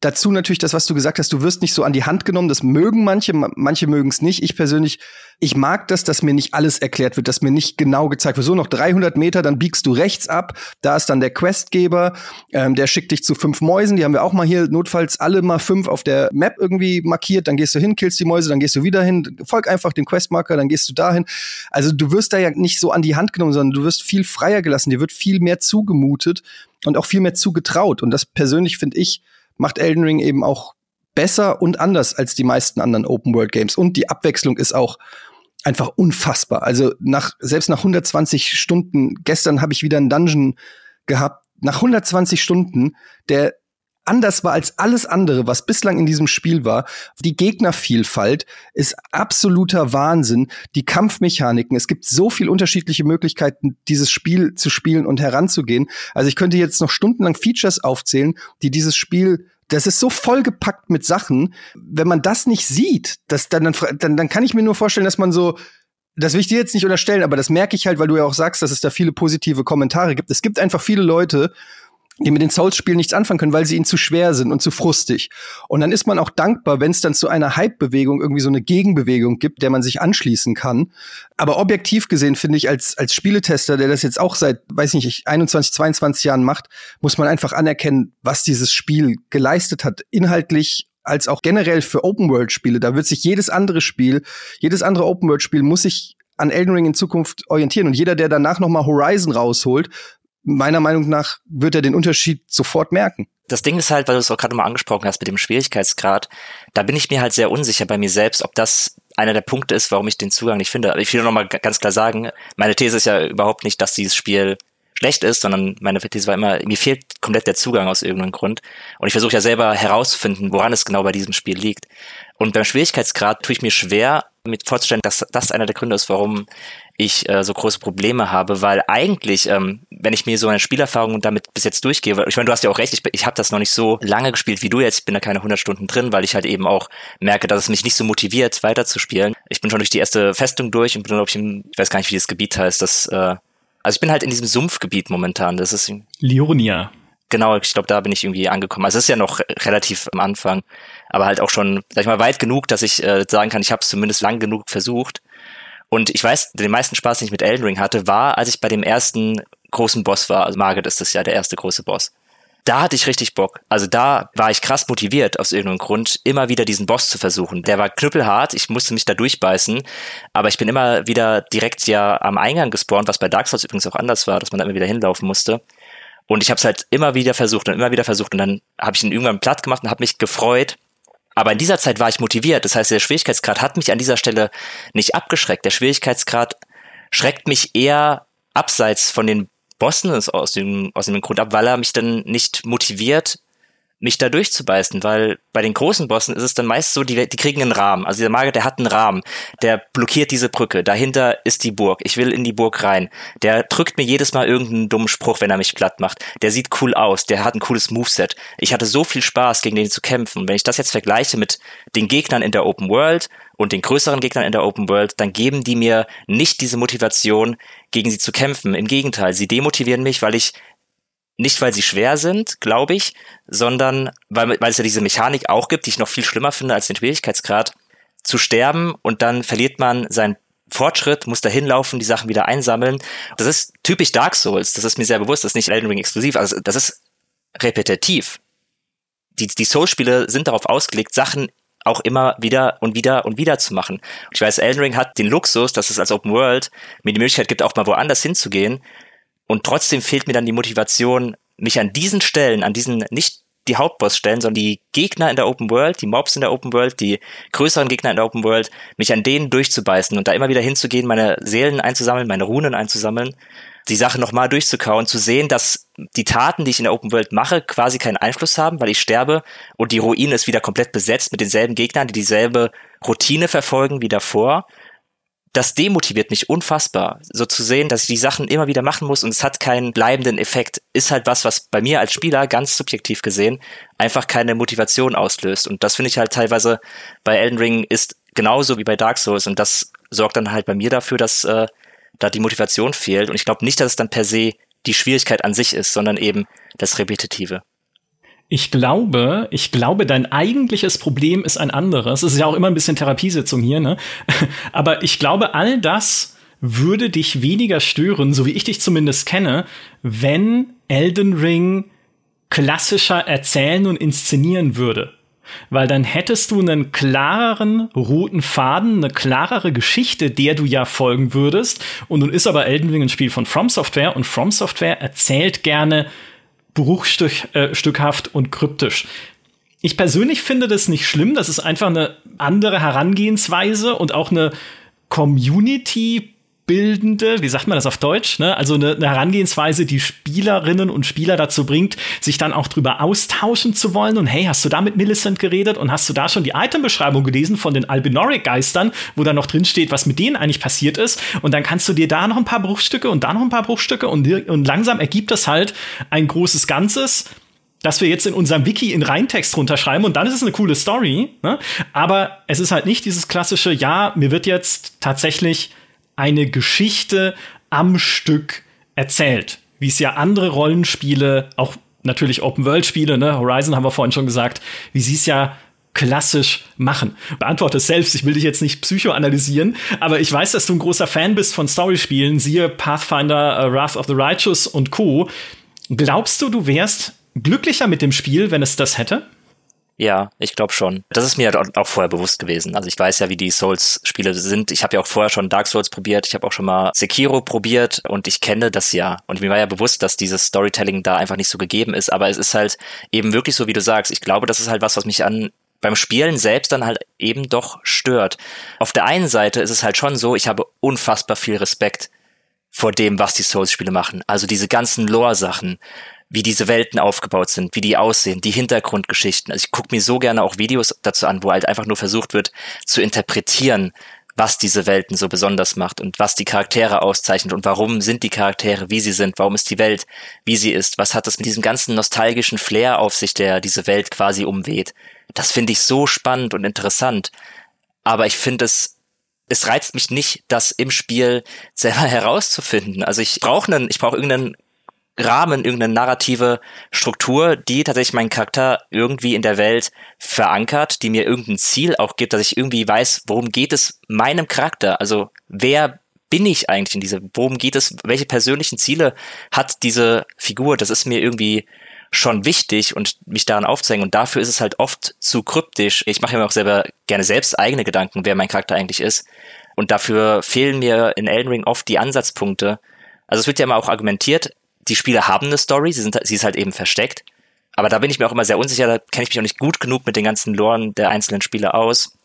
Dazu natürlich das, was du gesagt hast, du wirst nicht so an die Hand genommen. Das mögen manche, manche mögen es nicht. Ich persönlich, ich mag das, dass mir nicht alles erklärt wird, dass mir nicht genau gezeigt wird. So noch 300 Meter, dann biegst du rechts ab. Da ist dann der Questgeber, ähm, der schickt dich zu fünf Mäusen. Die haben wir auch mal hier notfalls alle mal fünf auf der Map irgendwie markiert. Dann gehst du hin, killst die Mäuse, dann gehst du wieder hin. Folg einfach dem Questmarker, dann gehst du dahin. Also du wirst da ja nicht so an die Hand genommen, sondern du wirst viel freier gelassen. Dir wird viel mehr zugemutet und auch viel mehr zugetraut. Und das persönlich finde ich macht Elden Ring eben auch besser und anders als die meisten anderen Open World Games. Und die Abwechslung ist auch einfach unfassbar. Also nach, selbst nach 120 Stunden, gestern habe ich wieder einen Dungeon gehabt, nach 120 Stunden, der anders war als alles andere, was bislang in diesem Spiel war. Die Gegnervielfalt ist absoluter Wahnsinn. Die Kampfmechaniken, es gibt so viel unterschiedliche Möglichkeiten, dieses Spiel zu spielen und heranzugehen. Also ich könnte jetzt noch stundenlang Features aufzählen, die dieses Spiel das ist so vollgepackt mit Sachen. Wenn man das nicht sieht, das, dann, dann, dann kann ich mir nur vorstellen, dass man so das will ich dir jetzt nicht unterstellen, aber das merke ich halt, weil du ja auch sagst, dass es da viele positive Kommentare gibt. Es gibt einfach viele Leute, die mit den Souls-Spielen nichts anfangen können, weil sie ihnen zu schwer sind und zu frustig. Und dann ist man auch dankbar, wenn es dann zu einer Hype-Bewegung irgendwie so eine Gegenbewegung gibt, der man sich anschließen kann. Aber objektiv gesehen finde ich als, als Spieletester, der das jetzt auch seit, weiß nicht, 21, 22 Jahren macht, muss man einfach anerkennen, was dieses Spiel geleistet hat. Inhaltlich als auch generell für Open-World-Spiele. Da wird sich jedes andere Spiel, jedes andere Open-World-Spiel muss sich an Elden Ring in Zukunft orientieren. Und jeder, der danach noch mal Horizon rausholt, meiner Meinung nach wird er den Unterschied sofort merken. Das Ding ist halt, weil du es auch gerade mal angesprochen hast mit dem Schwierigkeitsgrad, da bin ich mir halt sehr unsicher bei mir selbst, ob das einer der Punkte ist, warum ich den Zugang nicht finde. Aber ich will noch mal ganz klar sagen, meine These ist ja überhaupt nicht, dass dieses Spiel schlecht ist, sondern meine These war immer, mir fehlt komplett der Zugang aus irgendeinem Grund. Und ich versuche ja selber herauszufinden, woran es genau bei diesem Spiel liegt. Und beim Schwierigkeitsgrad tue ich mir schwer, mir vorzustellen, dass das einer der Gründe ist, warum ich äh, so große Probleme habe, weil eigentlich, ähm, wenn ich mir so eine Spielerfahrung damit bis jetzt durchgehe, weil ich meine, du hast ja auch recht, ich, ich habe das noch nicht so lange gespielt wie du jetzt, ich bin da keine 100 Stunden drin, weil ich halt eben auch merke, dass es mich nicht so motiviert, weiterzuspielen. Ich bin schon durch die erste Festung durch und bin, glaube ich, im, ich weiß gar nicht, wie das Gebiet heißt, das, äh, also ich bin halt in diesem Sumpfgebiet momentan, das ist... Lionia. Genau, ich glaube, da bin ich irgendwie angekommen. Also es ist ja noch relativ am Anfang, aber halt auch schon, sag ich mal, weit genug, dass ich äh, sagen kann, ich habe es zumindest lang genug versucht. Und ich weiß, den meisten Spaß, den ich mit Elden Ring hatte, war, als ich bei dem ersten großen Boss war. Also Margit ist das ja der erste große Boss. Da hatte ich richtig Bock. Also da war ich krass motiviert aus irgendeinem Grund, immer wieder diesen Boss zu versuchen. Der war knüppelhart, ich musste mich da durchbeißen, aber ich bin immer wieder direkt ja am Eingang gespawnt, was bei Dark Souls übrigens auch anders war, dass man da immer wieder hinlaufen musste. Und ich habe es halt immer wieder versucht und immer wieder versucht und dann habe ich ihn irgendwann platt gemacht und habe mich gefreut, aber in dieser Zeit war ich motiviert. Das heißt, der Schwierigkeitsgrad hat mich an dieser Stelle nicht abgeschreckt. Der Schwierigkeitsgrad schreckt mich eher abseits von den Bossen aus dem, aus dem Grund ab, weil er mich dann nicht motiviert, mich da durchzubeißen, weil bei den großen Bossen ist es dann meist so, die, die kriegen einen Rahmen. Also der Magier, der hat einen Rahmen, der blockiert diese Brücke, dahinter ist die Burg, ich will in die Burg rein. Der drückt mir jedes Mal irgendeinen dummen Spruch, wenn er mich platt macht. Der sieht cool aus, der hat ein cooles Moveset. Ich hatte so viel Spaß, gegen den zu kämpfen. wenn ich das jetzt vergleiche mit den Gegnern in der Open World und den größeren Gegnern in der Open World, dann geben die mir nicht diese Motivation, gegen sie zu kämpfen. Im Gegenteil, sie demotivieren mich, weil ich nicht, weil sie schwer sind, glaube ich, sondern weil, weil es ja diese Mechanik auch gibt, die ich noch viel schlimmer finde als den Schwierigkeitsgrad, zu sterben und dann verliert man seinen Fortschritt, muss da hinlaufen, die Sachen wieder einsammeln. Das ist typisch Dark Souls, das ist mir sehr bewusst, das ist nicht Elden Ring exklusiv, also das ist repetitiv. Die, die Souls-Spiele sind darauf ausgelegt, Sachen auch immer wieder und wieder und wieder zu machen. Ich weiß, Elden Ring hat den Luxus, dass es als Open World mir die Möglichkeit gibt, auch mal woanders hinzugehen, und trotzdem fehlt mir dann die Motivation, mich an diesen Stellen, an diesen nicht die Hauptbossstellen, sondern die Gegner in der Open World, die Mobs in der Open World, die größeren Gegner in der Open World, mich an denen durchzubeißen und da immer wieder hinzugehen, meine Seelen einzusammeln, meine Runen einzusammeln, die Sache nochmal durchzukauen, zu sehen, dass die Taten, die ich in der Open World mache, quasi keinen Einfluss haben, weil ich sterbe und die Ruine ist wieder komplett besetzt mit denselben Gegnern, die dieselbe Routine verfolgen wie davor das demotiviert mich unfassbar. So zu sehen, dass ich die Sachen immer wieder machen muss und es hat keinen bleibenden Effekt, ist halt was, was bei mir als Spieler ganz subjektiv gesehen einfach keine Motivation auslöst. Und das finde ich halt teilweise bei Elden Ring ist genauso wie bei Dark Souls und das sorgt dann halt bei mir dafür, dass äh, da die Motivation fehlt. Und ich glaube nicht, dass es dann per se die Schwierigkeit an sich ist, sondern eben das Repetitive. Ich glaube, ich glaube, dein eigentliches Problem ist ein anderes. Es ist ja auch immer ein bisschen Therapiesitzung hier, ne? Aber ich glaube, all das würde dich weniger stören, so wie ich dich zumindest kenne, wenn Elden Ring klassischer erzählen und inszenieren würde. Weil dann hättest du einen klareren roten Faden, eine klarere Geschichte, der du ja folgen würdest. Und nun ist aber Elden Ring ein Spiel von From Software und From Software erzählt gerne bruchstückhaft äh, und kryptisch. Ich persönlich finde das nicht schlimm. Das ist einfach eine andere Herangehensweise und auch eine Community bildende, wie sagt man das auf Deutsch, ne? Also eine, eine, Herangehensweise, die Spielerinnen und Spieler dazu bringt, sich dann auch drüber austauschen zu wollen. Und hey, hast du da mit Millicent geredet und hast du da schon die Itembeschreibung gelesen von den Albinoric-Geistern, wo da noch drin steht, was mit denen eigentlich passiert ist? Und dann kannst du dir da noch ein paar Bruchstücke und da noch ein paar Bruchstücke und, und langsam ergibt das halt ein großes Ganzes dass wir jetzt in unserem Wiki in Reintext runterschreiben und dann ist es eine coole Story. Ne? Aber es ist halt nicht dieses klassische, ja, mir wird jetzt tatsächlich eine Geschichte am Stück erzählt. Wie es ja andere Rollenspiele, auch natürlich Open-World-Spiele, ne, Horizon haben wir vorhin schon gesagt, wie sie es ja klassisch machen. Beantworte es selbst, ich will dich jetzt nicht psychoanalysieren, aber ich weiß, dass du ein großer Fan bist von Storyspielen, siehe Pathfinder, uh, Wrath of the Righteous und Co. Glaubst du, du wärst glücklicher mit dem Spiel, wenn es das hätte? Ja, ich glaube schon. Das ist mir auch vorher bewusst gewesen. Also ich weiß ja, wie die Souls-Spiele sind. Ich habe ja auch vorher schon Dark Souls probiert. Ich habe auch schon mal Sekiro probiert und ich kenne das ja. Und mir war ja bewusst, dass dieses Storytelling da einfach nicht so gegeben ist. Aber es ist halt eben wirklich so, wie du sagst. Ich glaube, das ist halt was, was mich an beim Spielen selbst dann halt eben doch stört. Auf der einen Seite ist es halt schon so, ich habe unfassbar viel Respekt vor dem, was die Souls-Spiele machen. Also diese ganzen Lore-Sachen wie diese Welten aufgebaut sind, wie die aussehen, die Hintergrundgeschichten. Also ich gucke mir so gerne auch Videos dazu an, wo halt einfach nur versucht wird zu interpretieren, was diese Welten so besonders macht und was die Charaktere auszeichnet und warum sind die Charaktere, wie sie sind, warum ist die Welt, wie sie ist, was hat es mit diesem ganzen nostalgischen Flair auf sich, der diese Welt quasi umweht. Das finde ich so spannend und interessant. Aber ich finde es es reizt mich nicht, das im Spiel selber herauszufinden. Also ich brauche einen, ich brauche irgendeinen Rahmen, irgendeine narrative Struktur, die tatsächlich meinen Charakter irgendwie in der Welt verankert, die mir irgendein Ziel auch gibt, dass ich irgendwie weiß, worum geht es meinem Charakter? Also wer bin ich eigentlich in diese, worum geht es, welche persönlichen Ziele hat diese Figur? Das ist mir irgendwie schon wichtig und mich daran aufzeigen. Und dafür ist es halt oft zu kryptisch. Ich mache mir auch selber gerne selbst eigene Gedanken, wer mein Charakter eigentlich ist. Und dafür fehlen mir in Elden Ring oft die Ansatzpunkte. Also es wird ja immer auch argumentiert, die Spiele haben eine Story, sie, sind, sie ist halt eben versteckt. Aber da bin ich mir auch immer sehr unsicher, da kenne ich mich auch nicht gut genug mit den ganzen Loren der einzelnen Spiele aus,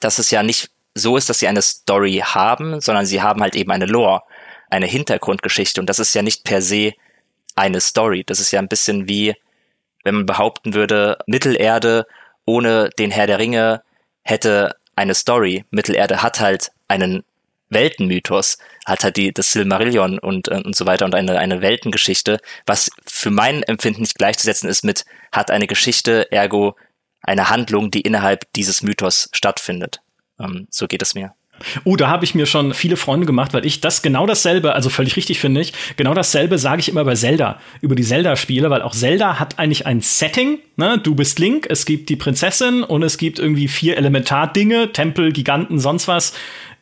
dass es ja nicht so ist, dass sie eine Story haben, sondern sie haben halt eben eine Lore, eine Hintergrundgeschichte. Und das ist ja nicht per se eine Story. Das ist ja ein bisschen wie, wenn man behaupten würde, Mittelerde ohne den Herr der Ringe hätte eine Story. Mittelerde hat halt einen Weltenmythos, hat halt die, das Silmarillion und, äh, und so weiter und eine, eine Weltengeschichte, was für mein Empfinden nicht gleichzusetzen ist mit, hat eine Geschichte, ergo eine Handlung, die innerhalb dieses Mythos stattfindet. Ähm, so geht es mir. Oh, da habe ich mir schon viele Freunde gemacht, weil ich das genau dasselbe, also völlig richtig finde ich, genau dasselbe sage ich immer bei Zelda, über die Zelda-Spiele, weil auch Zelda hat eigentlich ein Setting, ne? Du bist Link, es gibt die Prinzessin und es gibt irgendwie vier Elementardinge, Tempel, Giganten, sonst was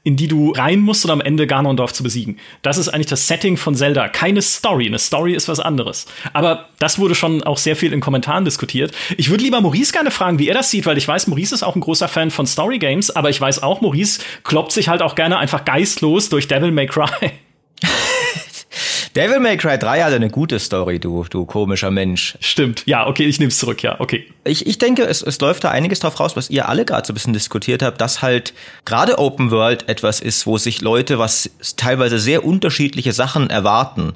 in die du rein musst, um am Ende Ganondorf zu besiegen. Das ist eigentlich das Setting von Zelda. Keine Story. Eine Story ist was anderes. Aber das wurde schon auch sehr viel in Kommentaren diskutiert. Ich würde lieber Maurice gerne fragen, wie er das sieht, weil ich weiß, Maurice ist auch ein großer Fan von Story Games, aber ich weiß auch, Maurice kloppt sich halt auch gerne einfach geistlos durch Devil May Cry. Devil May Cry 3 hat eine gute Story, du, du komischer Mensch. Stimmt, ja, okay, ich nehme es zurück, ja, okay. Ich, ich denke, es, es läuft da einiges drauf raus, was ihr alle gerade so ein bisschen diskutiert habt, dass halt gerade Open World etwas ist, wo sich Leute was teilweise sehr unterschiedliche Sachen erwarten.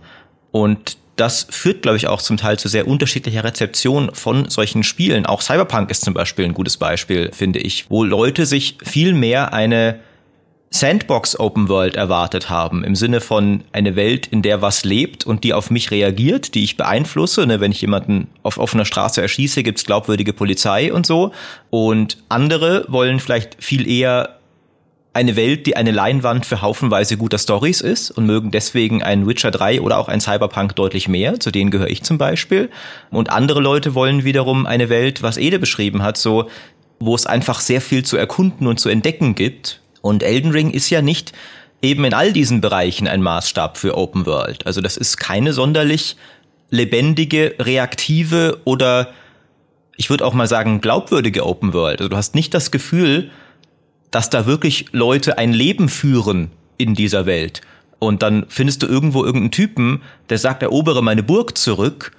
Und das führt, glaube ich, auch zum Teil zu sehr unterschiedlicher Rezeption von solchen Spielen. Auch Cyberpunk ist zum Beispiel ein gutes Beispiel, finde ich, wo Leute sich viel mehr eine Sandbox Open World erwartet haben, im Sinne von eine Welt, in der was lebt und die auf mich reagiert, die ich beeinflusse. Ne? Wenn ich jemanden auf offener Straße erschieße, gibt's glaubwürdige Polizei und so. Und andere wollen vielleicht viel eher eine Welt, die eine Leinwand für haufenweise guter Stories ist und mögen deswegen ein Witcher 3 oder auch ein Cyberpunk deutlich mehr, zu denen gehöre ich zum Beispiel. Und andere Leute wollen wiederum eine Welt, was Ede beschrieben hat, so, wo es einfach sehr viel zu erkunden und zu entdecken gibt. Und Elden Ring ist ja nicht eben in all diesen Bereichen ein Maßstab für Open World. Also das ist keine sonderlich lebendige, reaktive oder ich würde auch mal sagen glaubwürdige Open World. Also du hast nicht das Gefühl, dass da wirklich Leute ein Leben führen in dieser Welt. Und dann findest du irgendwo irgendeinen Typen, der sagt, erobere meine Burg zurück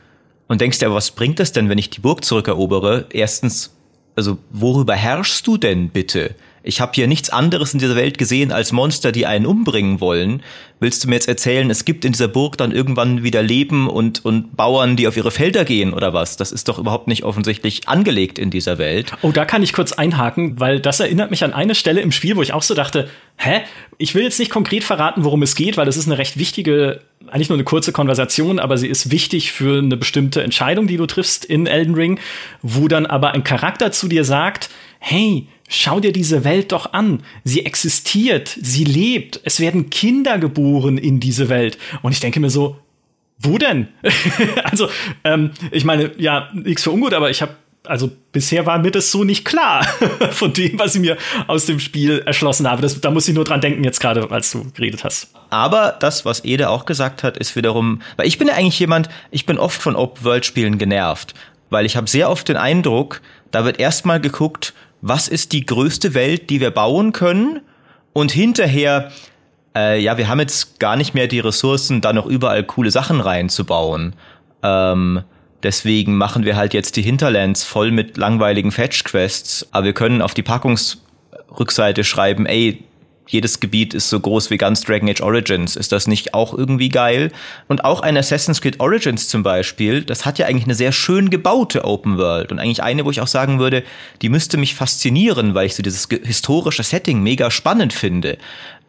und denkst dir, was bringt das denn, wenn ich die Burg zurückerobere? Erstens, also worüber herrschst du denn bitte? Ich habe hier nichts anderes in dieser Welt gesehen als Monster, die einen umbringen wollen. Willst du mir jetzt erzählen, es gibt in dieser Burg dann irgendwann wieder Leben und, und Bauern, die auf ihre Felder gehen oder was? Das ist doch überhaupt nicht offensichtlich angelegt in dieser Welt. Oh, da kann ich kurz einhaken, weil das erinnert mich an eine Stelle im Spiel, wo ich auch so dachte, hä? Ich will jetzt nicht konkret verraten, worum es geht, weil das ist eine recht wichtige, eigentlich nur eine kurze Konversation, aber sie ist wichtig für eine bestimmte Entscheidung, die du triffst in Elden Ring, wo dann aber ein Charakter zu dir sagt, hey, Schau dir diese Welt doch an. Sie existiert, sie lebt. Es werden Kinder geboren in diese Welt. Und ich denke mir so, wo denn? also, ähm, ich meine, ja, nichts für ungut, aber ich habe also bisher war mir das so nicht klar von dem, was ich mir aus dem Spiel erschlossen habe. Das, da muss ich nur dran denken jetzt gerade, als du geredet hast. Aber das, was Ede auch gesagt hat, ist wiederum, weil ich bin ja eigentlich jemand, ich bin oft von Open-World-Spielen genervt, weil ich habe sehr oft den Eindruck, da wird erstmal geguckt, was ist die größte Welt, die wir bauen können? Und hinterher, äh, ja, wir haben jetzt gar nicht mehr die Ressourcen, da noch überall coole Sachen reinzubauen. Ähm, deswegen machen wir halt jetzt die Hinterlands voll mit langweiligen Fetch-Quests, aber wir können auf die Packungsrückseite schreiben, ey, jedes Gebiet ist so groß wie ganz Dragon Age Origins. Ist das nicht auch irgendwie geil? Und auch ein Assassin's Creed Origins zum Beispiel, das hat ja eigentlich eine sehr schön gebaute Open World und eigentlich eine, wo ich auch sagen würde, die müsste mich faszinieren, weil ich so dieses historische Setting mega spannend finde.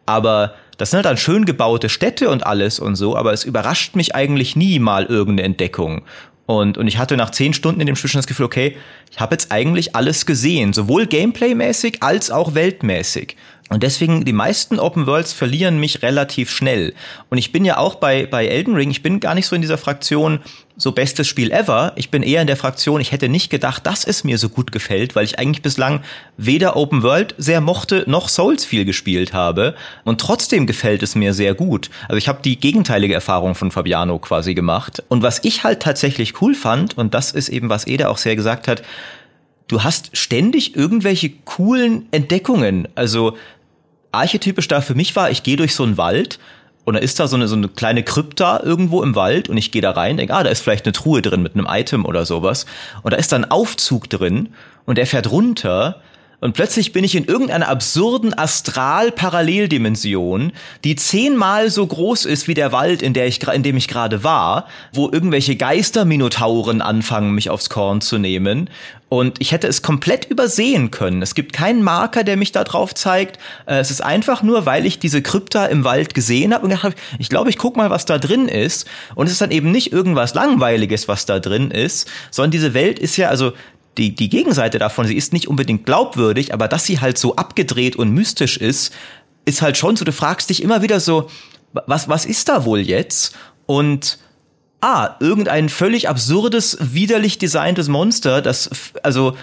Aber das sind halt dann schön gebaute Städte und alles und so, aber es überrascht mich eigentlich nie mal irgendeine Entdeckung. Und, und ich hatte nach zehn Stunden in dem Spiel schon das Gefühl, okay, ich habe jetzt eigentlich alles gesehen, sowohl gameplaymäßig als auch weltmäßig. Und deswegen, die meisten Open Worlds verlieren mich relativ schnell. Und ich bin ja auch bei, bei Elden Ring, ich bin gar nicht so in dieser Fraktion so bestes Spiel ever. Ich bin eher in der Fraktion, ich hätte nicht gedacht, dass es mir so gut gefällt, weil ich eigentlich bislang weder Open World sehr mochte, noch Souls viel gespielt habe. Und trotzdem gefällt es mir sehr gut. Also ich habe die gegenteilige Erfahrung von Fabiano quasi gemacht. Und was ich halt tatsächlich cool fand, und das ist eben, was Eda auch sehr gesagt hat, du hast ständig irgendwelche coolen Entdeckungen. Also archetypisch da für mich war, ich gehe durch so einen Wald und da ist da so eine, so eine kleine Krypta irgendwo im Wald und ich gehe da rein, denke, ah, da ist vielleicht eine Truhe drin mit einem Item oder sowas. Und da ist da ein Aufzug drin und der fährt runter und plötzlich bin ich in irgendeiner absurden Astral-Paralleldimension, die zehnmal so groß ist wie der Wald, in, der ich, in dem ich gerade war, wo irgendwelche Geisterminotauren anfangen, mich aufs Korn zu nehmen. Und ich hätte es komplett übersehen können. Es gibt keinen Marker, der mich da drauf zeigt. Äh, es ist einfach nur, weil ich diese Krypta im Wald gesehen habe und gedacht habe, ich glaube, ich guck mal, was da drin ist. Und es ist dann eben nicht irgendwas Langweiliges, was da drin ist, sondern diese Welt ist ja, also die, die Gegenseite davon, sie ist nicht unbedingt glaubwürdig, aber dass sie halt so abgedreht und mystisch ist, ist halt schon so, du fragst dich immer wieder so, was, was ist da wohl jetzt? Und ah, irgendein völlig absurdes, widerlich designtes Monster, das, also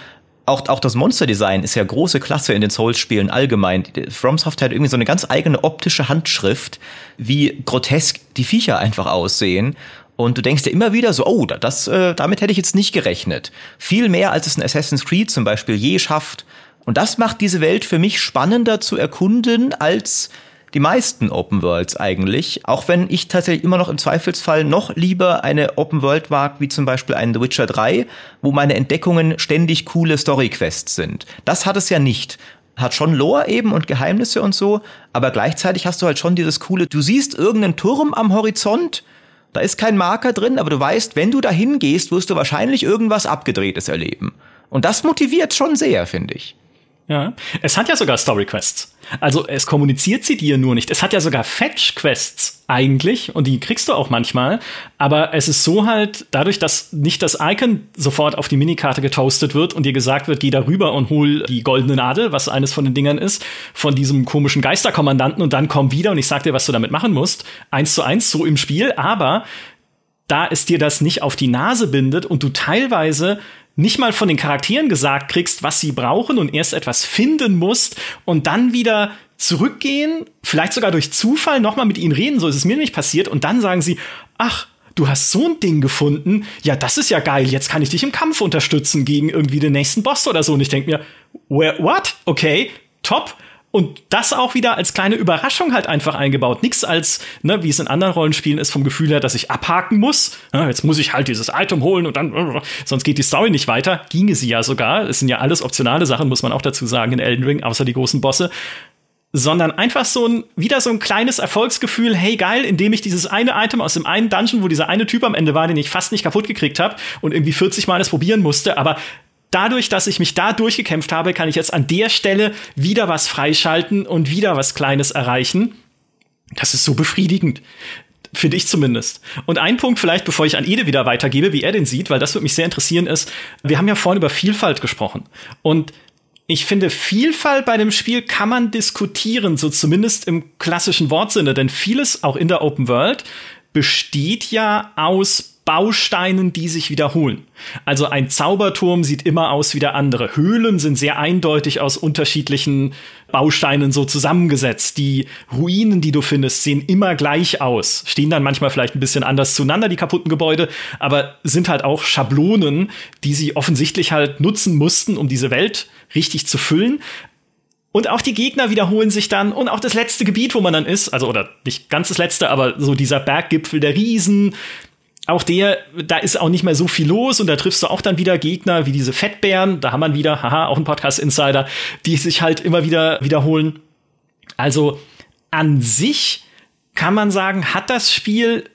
auch, auch das Monsterdesign ist ja große Klasse in den Souls-Spielen allgemein. FromSoft hat irgendwie so eine ganz eigene optische Handschrift, wie grotesk die Viecher einfach aussehen. Und du denkst dir immer wieder so, oh, das, äh, damit hätte ich jetzt nicht gerechnet. Viel mehr, als es ein Assassin's Creed zum Beispiel je schafft. Und das macht diese Welt für mich spannender zu erkunden als die meisten Open Worlds eigentlich. Auch wenn ich tatsächlich immer noch im Zweifelsfall noch lieber eine Open World mag, wie zum Beispiel einen The Witcher 3, wo meine Entdeckungen ständig coole Story-Quests sind. Das hat es ja nicht hat schon Lore eben und Geheimnisse und so, aber gleichzeitig hast du halt schon dieses coole, du siehst irgendeinen Turm am Horizont da ist kein Marker drin, aber du weißt, wenn du da hingehst, wirst du wahrscheinlich irgendwas Abgedrehtes erleben. Und das motiviert schon sehr, finde ich. Ja. Es hat ja sogar Story Quests. Also es kommuniziert sie dir nur nicht. Es hat ja sogar Fetch Quests eigentlich und die kriegst du auch manchmal. Aber es ist so halt, dadurch, dass nicht das Icon sofort auf die Minikarte getoastet wird und dir gesagt wird, geh da rüber und hol die goldene Nadel, was eines von den Dingern ist, von diesem komischen Geisterkommandanten und dann komm wieder und ich sag dir, was du damit machen musst. Eins zu eins so im Spiel. Aber da es dir das nicht auf die Nase bindet und du teilweise nicht mal von den Charakteren gesagt kriegst, was sie brauchen und erst etwas finden musst und dann wieder zurückgehen, vielleicht sogar durch Zufall nochmal mit ihnen reden, so ist es mir nämlich passiert. Und dann sagen sie, ach, du hast so ein Ding gefunden, ja, das ist ja geil, jetzt kann ich dich im Kampf unterstützen gegen irgendwie den nächsten Boss oder so. Und ich denke mir, what? Okay, top. Und das auch wieder als kleine Überraschung halt einfach eingebaut. Nichts als, ne, wie es in anderen Rollenspielen ist, vom Gefühl her, dass ich abhaken muss. Ja, jetzt muss ich halt dieses Item holen und dann, sonst geht die Story nicht weiter. Ginge sie ja sogar. Es sind ja alles optionale Sachen, muss man auch dazu sagen, in Elden Ring, außer die großen Bosse. Sondern einfach so ein, wieder so ein kleines Erfolgsgefühl, hey geil, indem ich dieses eine Item aus dem einen Dungeon, wo dieser eine Typ am Ende war, den ich fast nicht kaputt gekriegt habe und irgendwie 40 Mal das probieren musste, aber dadurch, dass ich mich da durchgekämpft habe, kann ich jetzt an der Stelle wieder was freischalten und wieder was Kleines erreichen. Das ist so befriedigend. Finde ich zumindest. Und ein Punkt vielleicht, bevor ich an Ede wieder weitergebe, wie er den sieht, weil das würde mich sehr interessieren, ist, wir haben ja vorhin über Vielfalt gesprochen. Und ich finde, Vielfalt bei dem Spiel kann man diskutieren, so zumindest im klassischen Wortsinne, denn vieles auch in der Open World besteht ja aus Bausteinen, die sich wiederholen. Also ein Zauberturm sieht immer aus wie der andere. Höhlen sind sehr eindeutig aus unterschiedlichen Bausteinen so zusammengesetzt. Die Ruinen, die du findest, sehen immer gleich aus. Stehen dann manchmal vielleicht ein bisschen anders zueinander, die kaputten Gebäude, aber sind halt auch Schablonen, die sie offensichtlich halt nutzen mussten, um diese Welt richtig zu füllen. Und auch die Gegner wiederholen sich dann und auch das letzte Gebiet, wo man dann ist, also oder nicht ganz das letzte, aber so dieser Berggipfel der Riesen, auch der, da ist auch nicht mehr so viel los und da triffst du auch dann wieder Gegner wie diese Fettbären, da haben wir wieder, haha, auch ein Podcast-Insider, die sich halt immer wieder wiederholen. Also an sich kann man sagen, hat das Spiel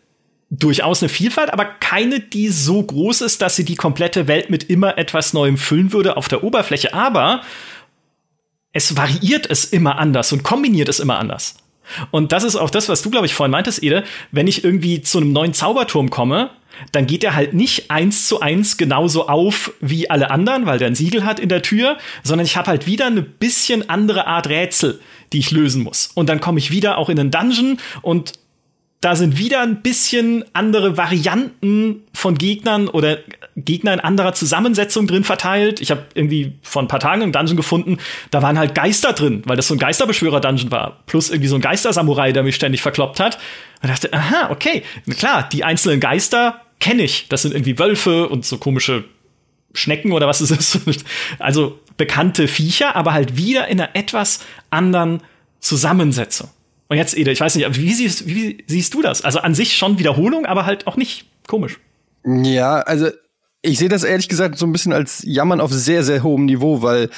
durchaus eine Vielfalt, aber keine, die so groß ist, dass sie die komplette Welt mit immer etwas Neuem füllen würde auf der Oberfläche. Aber es variiert es immer anders und kombiniert es immer anders. Und das ist auch das, was du, glaube ich, vorhin meintest, Ede. Wenn ich irgendwie zu einem neuen Zauberturm komme, dann geht er halt nicht eins zu eins genauso auf wie alle anderen, weil der ein Siegel hat in der Tür, sondern ich habe halt wieder eine bisschen andere Art Rätsel, die ich lösen muss. Und dann komme ich wieder auch in einen Dungeon und da sind wieder ein bisschen andere Varianten von Gegnern oder Gegner in anderer Zusammensetzung drin verteilt. Ich habe irgendwie vor ein paar Tagen einen Dungeon gefunden, da waren halt Geister drin, weil das so ein Geisterbeschwörer-Dungeon war. Plus irgendwie so ein Geistersamurai, der mich ständig verkloppt hat. Und dachte, aha, okay, klar, die einzelnen Geister kenne ich. Das sind irgendwie Wölfe und so komische Schnecken oder was es ist. Also bekannte Viecher, aber halt wieder in einer etwas anderen Zusammensetzung. Und jetzt, Ede, ich weiß nicht, wie siehst, wie siehst du das? Also an sich schon Wiederholung, aber halt auch nicht komisch. Ja, also ich sehe das ehrlich gesagt so ein bisschen als Jammern auf sehr, sehr hohem Niveau, weil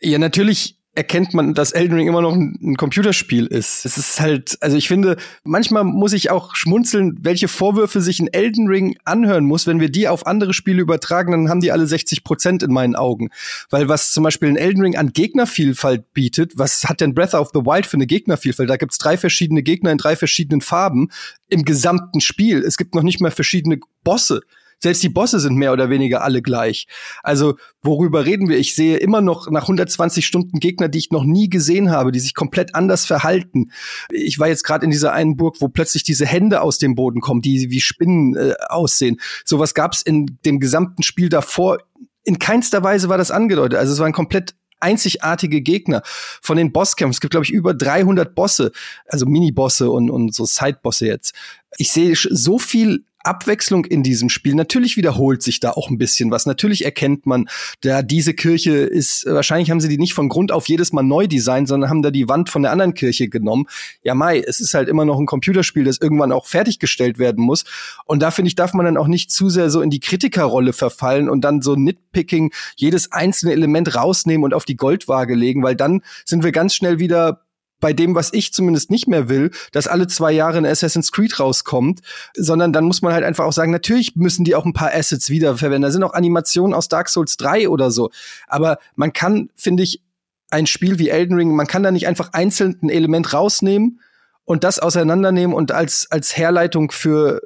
ja natürlich erkennt man, dass Elden Ring immer noch ein, ein, Computerspiel ist. Es ist halt, also ich finde, manchmal muss ich auch schmunzeln, welche Vorwürfe sich ein Elden Ring anhören muss. Wenn wir die auf andere Spiele übertragen, dann haben die alle 60 Prozent in meinen Augen. Weil was zum Beispiel ein Elden Ring an Gegnervielfalt bietet, was hat denn Breath of the Wild für eine Gegnervielfalt? Da gibt's drei verschiedene Gegner in drei verschiedenen Farben im gesamten Spiel. Es gibt noch nicht mal verschiedene Bosse. Selbst die Bosse sind mehr oder weniger alle gleich. Also, worüber reden wir? Ich sehe immer noch nach 120 Stunden Gegner, die ich noch nie gesehen habe, die sich komplett anders verhalten. Ich war jetzt gerade in dieser einen Burg, wo plötzlich diese Hände aus dem Boden kommen, die wie Spinnen äh, aussehen. Sowas gab es in dem gesamten Spiel davor. In keinster Weise war das angedeutet. Also es waren komplett einzigartige Gegner von den Bosskämpfen. Es gibt, glaube ich, über 300 Bosse, also Mini-Bosse und, und so Side-Bosse jetzt. Ich sehe so viel Abwechslung in diesem Spiel. Natürlich wiederholt sich da auch ein bisschen was. Natürlich erkennt man, da diese Kirche ist, wahrscheinlich haben sie die nicht von Grund auf jedes Mal neu designt, sondern haben da die Wand von der anderen Kirche genommen. Ja, Mai, es ist halt immer noch ein Computerspiel, das irgendwann auch fertiggestellt werden muss. Und da finde ich, darf man dann auch nicht zu sehr so in die Kritikerrolle verfallen und dann so Nitpicking jedes einzelne Element rausnehmen und auf die Goldwaage legen, weil dann sind wir ganz schnell wieder bei dem, was ich zumindest nicht mehr will, dass alle zwei Jahre ein Assassin's Creed rauskommt, sondern dann muss man halt einfach auch sagen, natürlich müssen die auch ein paar Assets wiederverwenden. Da sind auch Animationen aus Dark Souls 3 oder so. Aber man kann, finde ich, ein Spiel wie Elden Ring, man kann da nicht einfach einzeln ein Element rausnehmen und das auseinandernehmen und als, als Herleitung für,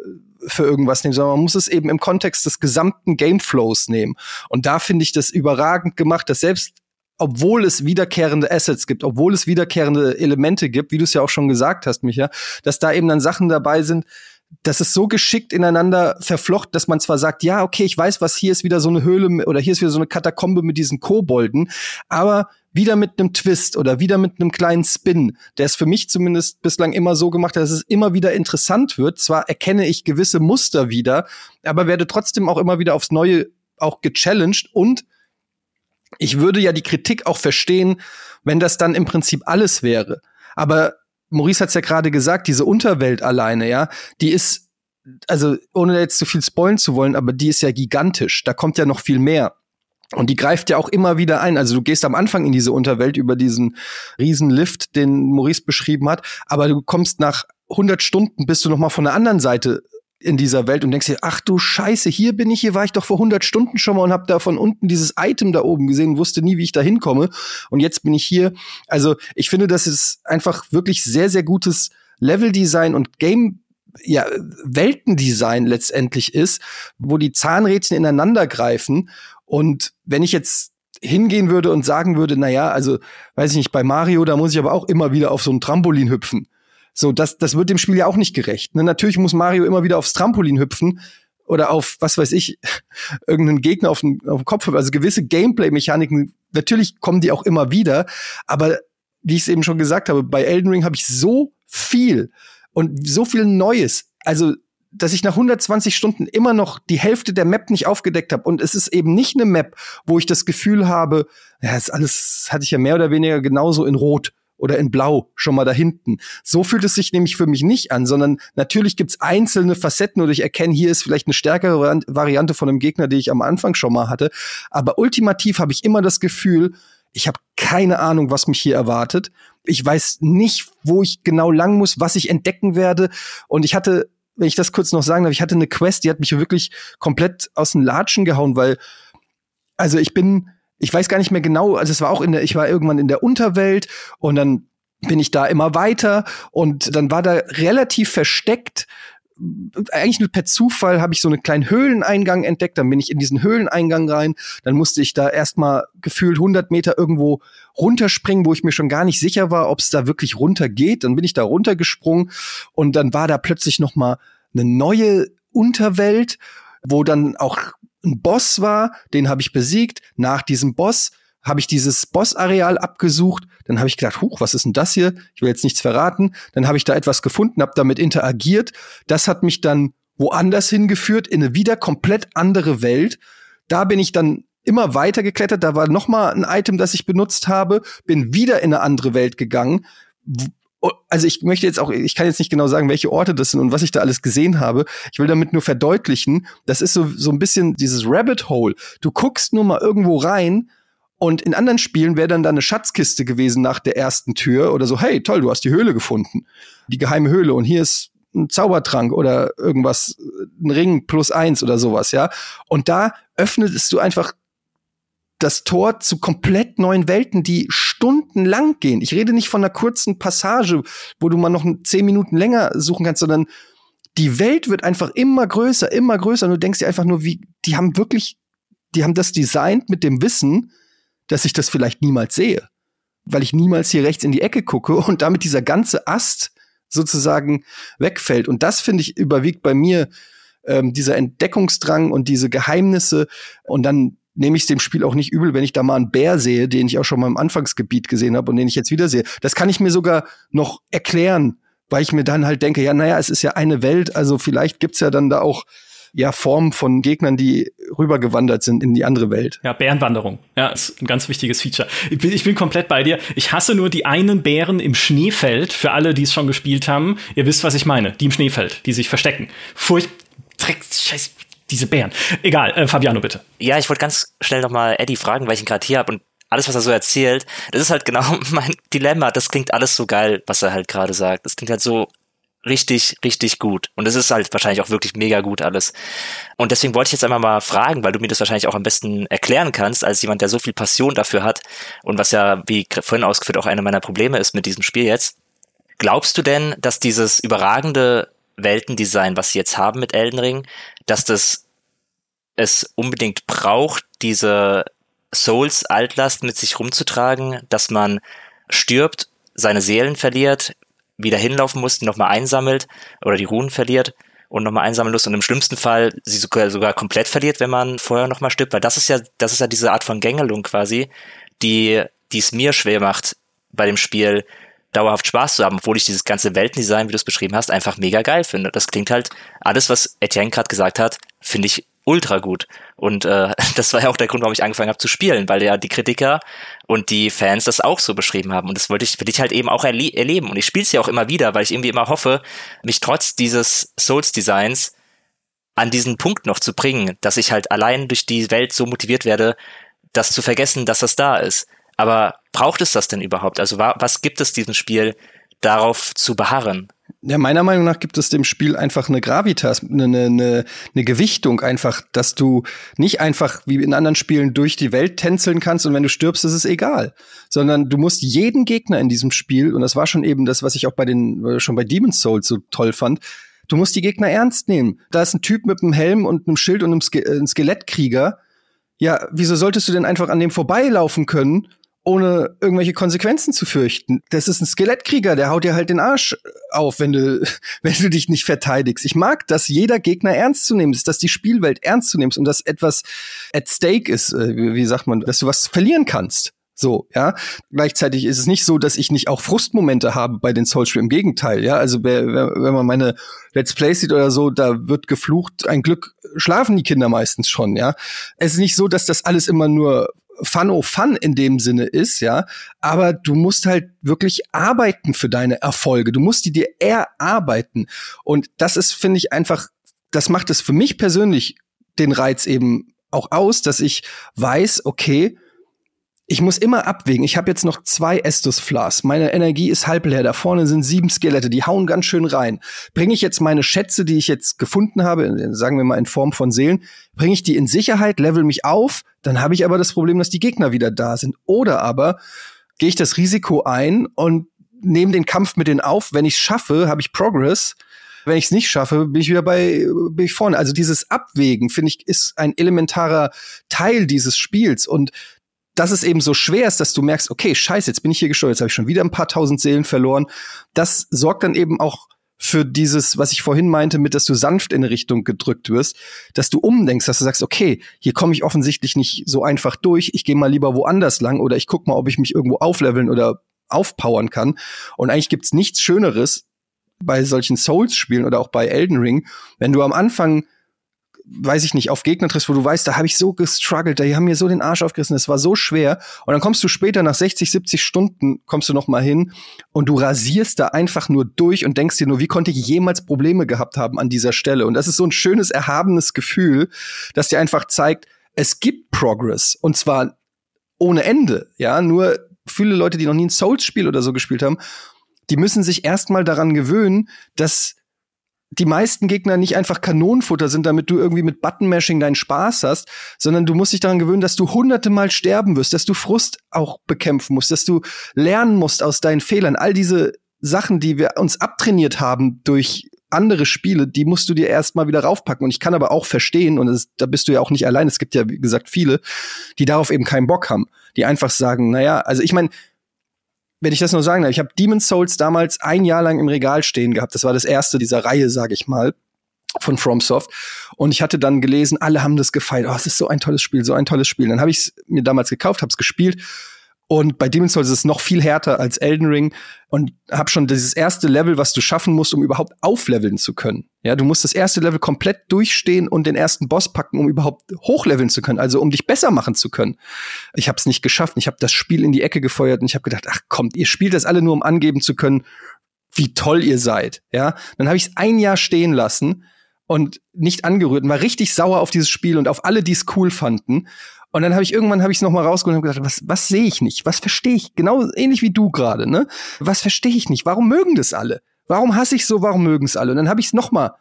für irgendwas nehmen, sondern man muss es eben im Kontext des gesamten Gameflows nehmen. Und da finde ich das überragend gemacht, dass selbst obwohl es wiederkehrende Assets gibt, obwohl es wiederkehrende Elemente gibt, wie du es ja auch schon gesagt hast, Micha, dass da eben dann Sachen dabei sind, das ist so geschickt ineinander verflochten, dass man zwar sagt, ja, okay, ich weiß, was hier ist wieder so eine Höhle oder hier ist wieder so eine Katakombe mit diesen Kobolden, aber wieder mit einem Twist oder wieder mit einem kleinen Spin, der es für mich zumindest bislang immer so gemacht hat, dass es immer wieder interessant wird. Zwar erkenne ich gewisse Muster wieder, aber werde trotzdem auch immer wieder aufs Neue auch gechallenged und ich würde ja die Kritik auch verstehen, wenn das dann im Prinzip alles wäre. Aber Maurice hat es ja gerade gesagt, diese Unterwelt alleine, ja, die ist, also ohne jetzt zu viel spoilen zu wollen, aber die ist ja gigantisch. Da kommt ja noch viel mehr. Und die greift ja auch immer wieder ein. Also du gehst am Anfang in diese Unterwelt über diesen riesen Lift, den Maurice beschrieben hat, aber du kommst nach 100 Stunden bist du noch mal von der anderen Seite in dieser Welt und denkst dir, ach du Scheiße, hier bin ich, hier war ich doch vor 100 Stunden schon mal und habe da von unten dieses Item da oben gesehen, wusste nie, wie ich da hinkomme und jetzt bin ich hier. Also ich finde, das ist einfach wirklich sehr, sehr gutes Leveldesign und Game ja, Weltendesign letztendlich ist, wo die Zahnrädchen ineinander greifen. Und wenn ich jetzt hingehen würde und sagen würde, na ja, also weiß ich nicht, bei Mario, da muss ich aber auch immer wieder auf so ein Trampolin hüpfen. So, das, das wird dem Spiel ja auch nicht gerecht. Ne? Natürlich muss Mario immer wieder aufs Trampolin hüpfen oder auf, was weiß ich, irgendeinen Gegner auf den, auf den Kopf hüpfen. Also gewisse Gameplay-Mechaniken, natürlich kommen die auch immer wieder, aber wie ich es eben schon gesagt habe, bei Elden Ring habe ich so viel und so viel Neues. Also dass ich nach 120 Stunden immer noch die Hälfte der Map nicht aufgedeckt habe. Und es ist eben nicht eine Map, wo ich das Gefühl habe, ja, ist alles hatte ich ja mehr oder weniger genauso in Rot oder in Blau schon mal da hinten. So fühlt es sich nämlich für mich nicht an, sondern natürlich gibt's einzelne Facetten oder ich erkenne, hier ist vielleicht eine stärkere Variante von einem Gegner, die ich am Anfang schon mal hatte. Aber ultimativ habe ich immer das Gefühl, ich habe keine Ahnung, was mich hier erwartet. Ich weiß nicht, wo ich genau lang muss, was ich entdecken werde. Und ich hatte, wenn ich das kurz noch sagen darf, ich hatte eine Quest, die hat mich wirklich komplett aus den Latschen gehauen, weil, also ich bin, ich weiß gar nicht mehr genau, also es war auch in der, ich war irgendwann in der Unterwelt und dann bin ich da immer weiter und dann war da relativ versteckt eigentlich nur per Zufall habe ich so einen kleinen Höhleneingang entdeckt, dann bin ich in diesen Höhleneingang rein, dann musste ich da erstmal gefühlt 100 Meter irgendwo runterspringen, wo ich mir schon gar nicht sicher war, ob es da wirklich runter geht, dann bin ich da runtergesprungen und dann war da plötzlich noch mal eine neue Unterwelt, wo dann auch ein Boss war, den habe ich besiegt. Nach diesem Boss habe ich dieses Bossareal abgesucht. Dann habe ich gedacht, huch, was ist denn das hier? Ich will jetzt nichts verraten. Dann habe ich da etwas gefunden, habe damit interagiert. Das hat mich dann woanders hingeführt, in eine wieder komplett andere Welt. Da bin ich dann immer weiter geklettert. Da war noch mal ein Item, das ich benutzt habe. Bin wieder in eine andere Welt gegangen, also ich möchte jetzt auch, ich kann jetzt nicht genau sagen, welche Orte das sind und was ich da alles gesehen habe. Ich will damit nur verdeutlichen, das ist so, so ein bisschen dieses Rabbit Hole. Du guckst nur mal irgendwo rein und in anderen Spielen wäre dann da eine Schatzkiste gewesen nach der ersten Tür oder so, hey, toll, du hast die Höhle gefunden. Die geheime Höhle und hier ist ein Zaubertrank oder irgendwas, ein Ring plus eins oder sowas, ja. Und da öffnetest du einfach das Tor zu komplett neuen Welten, die stundenlang gehen. Ich rede nicht von einer kurzen Passage, wo du mal noch zehn Minuten länger suchen kannst, sondern die Welt wird einfach immer größer, immer größer. Und du denkst dir einfach nur, wie, die haben wirklich, die haben das designt mit dem Wissen, dass ich das vielleicht niemals sehe. Weil ich niemals hier rechts in die Ecke gucke und damit dieser ganze Ast sozusagen wegfällt. Und das, finde ich, überwiegt bei mir ähm, dieser Entdeckungsdrang und diese Geheimnisse und dann nehme ich es dem Spiel auch nicht übel, wenn ich da mal einen Bär sehe, den ich auch schon mal im Anfangsgebiet gesehen habe und den ich jetzt wieder sehe. Das kann ich mir sogar noch erklären, weil ich mir dann halt denke, ja, naja, es ist ja eine Welt, also vielleicht gibt's ja dann da auch ja Formen von Gegnern, die rübergewandert sind in die andere Welt. Ja, Bärenwanderung. Ja, ist ein ganz wichtiges Feature. Ich bin, ich bin komplett bei dir. Ich hasse nur die einen Bären im Schneefeld. Für alle, die es schon gespielt haben, ihr wisst, was ich meine. Die im Schneefeld, die sich verstecken. Furcht, Dreck, Scheiß, diese Bären. Egal, äh, Fabiano, bitte. Ja, ich wollte ganz schnell nochmal Eddie fragen, weil ich ihn gerade hier habe und alles, was er so erzählt, das ist halt genau mein Dilemma. Das klingt alles so geil, was er halt gerade sagt. Das klingt halt so richtig, richtig gut. Und es ist halt wahrscheinlich auch wirklich mega gut alles. Und deswegen wollte ich jetzt einmal mal fragen, weil du mir das wahrscheinlich auch am besten erklären kannst, als jemand, der so viel Passion dafür hat und was ja, wie vorhin ausgeführt, auch eine meiner Probleme ist mit diesem Spiel jetzt. Glaubst du denn, dass dieses überragende Weltendesign, was sie jetzt haben mit Elden Ring, dass das es unbedingt braucht, diese Souls-Altlast mit sich rumzutragen, dass man stirbt, seine Seelen verliert, wieder hinlaufen muss, die nochmal einsammelt oder die Runen verliert und nochmal einsammeln muss und im schlimmsten Fall sie sogar, sogar komplett verliert, wenn man vorher nochmal stirbt, weil das ist ja, das ist ja diese Art von Gängelung quasi, die, die es mir schwer macht, bei dem Spiel dauerhaft Spaß zu haben, obwohl ich dieses ganze Weltendesign, wie du es beschrieben hast, einfach mega geil finde. Das klingt halt, alles, was Etienne gerade gesagt hat, finde ich ultra gut. Und äh, das war ja auch der Grund, warum ich angefangen habe zu spielen, weil ja die Kritiker und die Fans das auch so beschrieben haben. Und das wollte ich, will ich halt eben auch erle erleben. Und ich spiele es ja auch immer wieder, weil ich irgendwie immer hoffe, mich trotz dieses Souls-Designs an diesen Punkt noch zu bringen, dass ich halt allein durch die Welt so motiviert werde, das zu vergessen, dass das da ist. Aber braucht es das denn überhaupt? Also was gibt es diesem Spiel, darauf zu beharren? Ja, meiner Meinung nach gibt es dem Spiel einfach eine Gravitas, eine, eine, eine Gewichtung einfach, dass du nicht einfach wie in anderen Spielen durch die Welt tänzeln kannst und wenn du stirbst, ist es egal. Sondern du musst jeden Gegner in diesem Spiel, und das war schon eben das, was ich auch bei den, schon bei Demon's Souls so toll fand, du musst die Gegner ernst nehmen. Da ist ein Typ mit einem Helm und einem Schild und einem Ske äh, Skelettkrieger. Ja, wieso solltest du denn einfach an dem vorbeilaufen können ohne irgendwelche Konsequenzen zu fürchten. Das ist ein Skelettkrieger, der haut dir halt den Arsch auf, wenn du, wenn du dich nicht verteidigst. Ich mag, dass jeder Gegner ernst zu nehmen ist, dass die Spielwelt ernst zu nehmen ist und dass etwas at stake ist, äh, wie sagt man, dass du was verlieren kannst. So, ja. Gleichzeitig ist es nicht so, dass ich nicht auch Frustmomente habe bei den Souls-Spielen. Im Gegenteil, ja. Also, wenn man meine Let's Plays sieht oder so, da wird geflucht. Ein Glück schlafen die Kinder meistens schon, ja. Es ist nicht so, dass das alles immer nur Fun oh Fun in dem Sinne ist, ja. Aber du musst halt wirklich arbeiten für deine Erfolge. Du musst die dir erarbeiten. Und das ist, finde ich, einfach, das macht es für mich persönlich den Reiz eben auch aus, dass ich weiß, okay, ich muss immer abwägen. Ich habe jetzt noch zwei Estus Flas. Meine Energie ist halb leer. Da vorne sind sieben Skelette, die hauen ganz schön rein. Bringe ich jetzt meine Schätze, die ich jetzt gefunden habe, sagen wir mal in Form von Seelen, bringe ich die in Sicherheit, level mich auf, dann habe ich aber das Problem, dass die Gegner wieder da sind. Oder aber gehe ich das Risiko ein und nehme den Kampf mit denen auf. Wenn ich es schaffe, habe ich Progress. Wenn ich es nicht schaffe, bin ich wieder bei bin ich vorne. Also dieses Abwägen finde ich ist ein elementarer Teil dieses Spiels und dass es eben so schwer ist, dass du merkst, okay, scheiße, jetzt bin ich hier gesteuert, jetzt habe ich schon wieder ein paar tausend Seelen verloren. Das sorgt dann eben auch für dieses, was ich vorhin meinte, mit, dass du sanft in eine Richtung gedrückt wirst, dass du umdenkst, dass du sagst, okay, hier komme ich offensichtlich nicht so einfach durch, ich gehe mal lieber woanders lang oder ich guck mal, ob ich mich irgendwo aufleveln oder aufpowern kann. Und eigentlich gibt's nichts Schöneres bei solchen Souls-Spielen oder auch bei Elden Ring, wenn du am Anfang weiß ich nicht, auf Gegner triffst, wo du weißt, da habe ich so gestruggelt, die haben mir so den Arsch aufgerissen, es war so schwer. Und dann kommst du später nach 60, 70 Stunden, kommst du noch mal hin und du rasierst da einfach nur durch und denkst dir nur, wie konnte ich jemals Probleme gehabt haben an dieser Stelle? Und das ist so ein schönes, erhabenes Gefühl, das dir einfach zeigt, es gibt Progress. Und zwar ohne Ende, ja, nur viele Leute, die noch nie ein Souls-Spiel oder so gespielt haben, die müssen sich erstmal daran gewöhnen, dass die meisten Gegner nicht einfach Kanonenfutter sind, damit du irgendwie mit Button-Mashing deinen Spaß hast, sondern du musst dich daran gewöhnen, dass du hunderte Mal sterben wirst, dass du Frust auch bekämpfen musst, dass du lernen musst aus deinen Fehlern. All diese Sachen, die wir uns abtrainiert haben durch andere Spiele, die musst du dir erstmal wieder raufpacken. Und ich kann aber auch verstehen, und das, da bist du ja auch nicht allein, es gibt ja, wie gesagt, viele, die darauf eben keinen Bock haben, die einfach sagen, naja, also ich meine, wenn ich das nur sagen darf, ich habe Demon's Souls damals ein Jahr lang im Regal stehen gehabt. Das war das erste dieser Reihe, sage ich mal, von FromSoft. Und ich hatte dann gelesen, alle haben das gefeiert. Oh, es ist so ein tolles Spiel, so ein tolles Spiel. Dann habe ich es mir damals gekauft, habe es gespielt und bei Demon's Souls ist es noch viel härter als Elden Ring und hab schon dieses erste Level, was du schaffen musst, um überhaupt aufleveln zu können. Ja, du musst das erste Level komplett durchstehen und den ersten Boss packen, um überhaupt hochleveln zu können, also um dich besser machen zu können. Ich habe es nicht geschafft. Ich habe das Spiel in die Ecke gefeuert und ich habe gedacht, ach kommt, ihr spielt das alle nur, um angeben zu können, wie toll ihr seid. Ja, dann habe ich es ein Jahr stehen lassen und nicht angerührt und war richtig sauer auf dieses Spiel und auf alle, die es cool fanden. Und dann habe ich irgendwann habe ich es noch mal rausgeholt und gedacht, was was sehe ich nicht? Was verstehe ich? Genau ähnlich wie du gerade, ne? Was verstehe ich nicht? Warum mögen das alle? Warum hasse ich so? Warum mögen es alle? Und dann habe ich es nochmal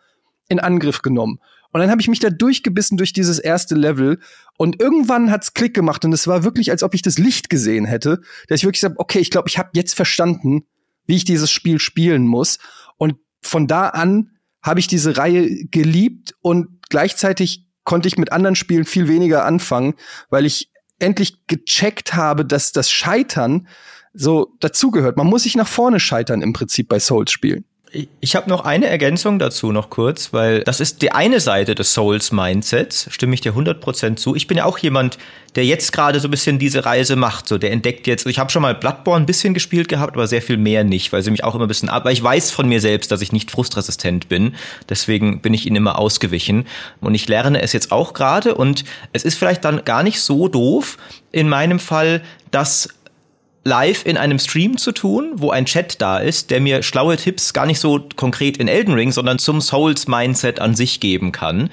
in Angriff genommen. Und dann habe ich mich da durchgebissen durch dieses erste Level und irgendwann hat's Klick gemacht und es war wirklich, als ob ich das Licht gesehen hätte, dass ich wirklich sage, okay, ich glaube, ich habe jetzt verstanden, wie ich dieses Spiel spielen muss. Und von da an habe ich diese Reihe geliebt und gleichzeitig konnte ich mit anderen Spielen viel weniger anfangen, weil ich endlich gecheckt habe, dass das Scheitern so dazugehört. Man muss sich nach vorne scheitern im Prinzip bei Souls-Spielen. Ich habe noch eine Ergänzung dazu noch kurz, weil das ist die eine Seite des Souls-Mindsets, stimme ich dir 100% zu. Ich bin ja auch jemand, der jetzt gerade so ein bisschen diese Reise macht, so der entdeckt jetzt, ich habe schon mal Bloodborne ein bisschen gespielt gehabt, aber sehr viel mehr nicht, weil sie mich auch immer ein bisschen, aber ich weiß von mir selbst, dass ich nicht frustresistent bin, deswegen bin ich ihnen immer ausgewichen. Und ich lerne es jetzt auch gerade. Und es ist vielleicht dann gar nicht so doof in meinem Fall, dass live in einem Stream zu tun, wo ein Chat da ist, der mir schlaue Tipps gar nicht so konkret in Elden Ring, sondern zum Souls-Mindset an sich geben kann.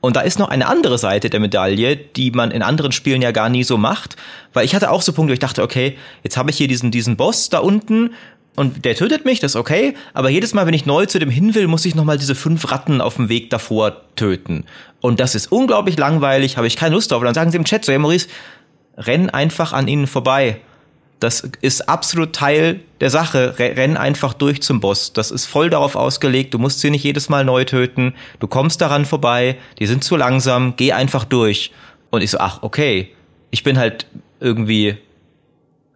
Und da ist noch eine andere Seite der Medaille, die man in anderen Spielen ja gar nie so macht. Weil ich hatte auch so Punkte, wo ich dachte, okay, jetzt habe ich hier diesen, diesen Boss da unten und der tötet mich, das ist okay. Aber jedes Mal, wenn ich neu zu dem hin will, muss ich nochmal diese fünf Ratten auf dem Weg davor töten. Und das ist unglaublich langweilig, habe ich keine Lust drauf. Und dann sagen sie im Chat so, ja Maurice, renn einfach an ihnen vorbei. Das ist absolut Teil der Sache. Renn einfach durch zum Boss. Das ist voll darauf ausgelegt. Du musst sie nicht jedes Mal neu töten. Du kommst daran vorbei. Die sind zu langsam. Geh einfach durch. Und ich so, ach, okay. Ich bin halt irgendwie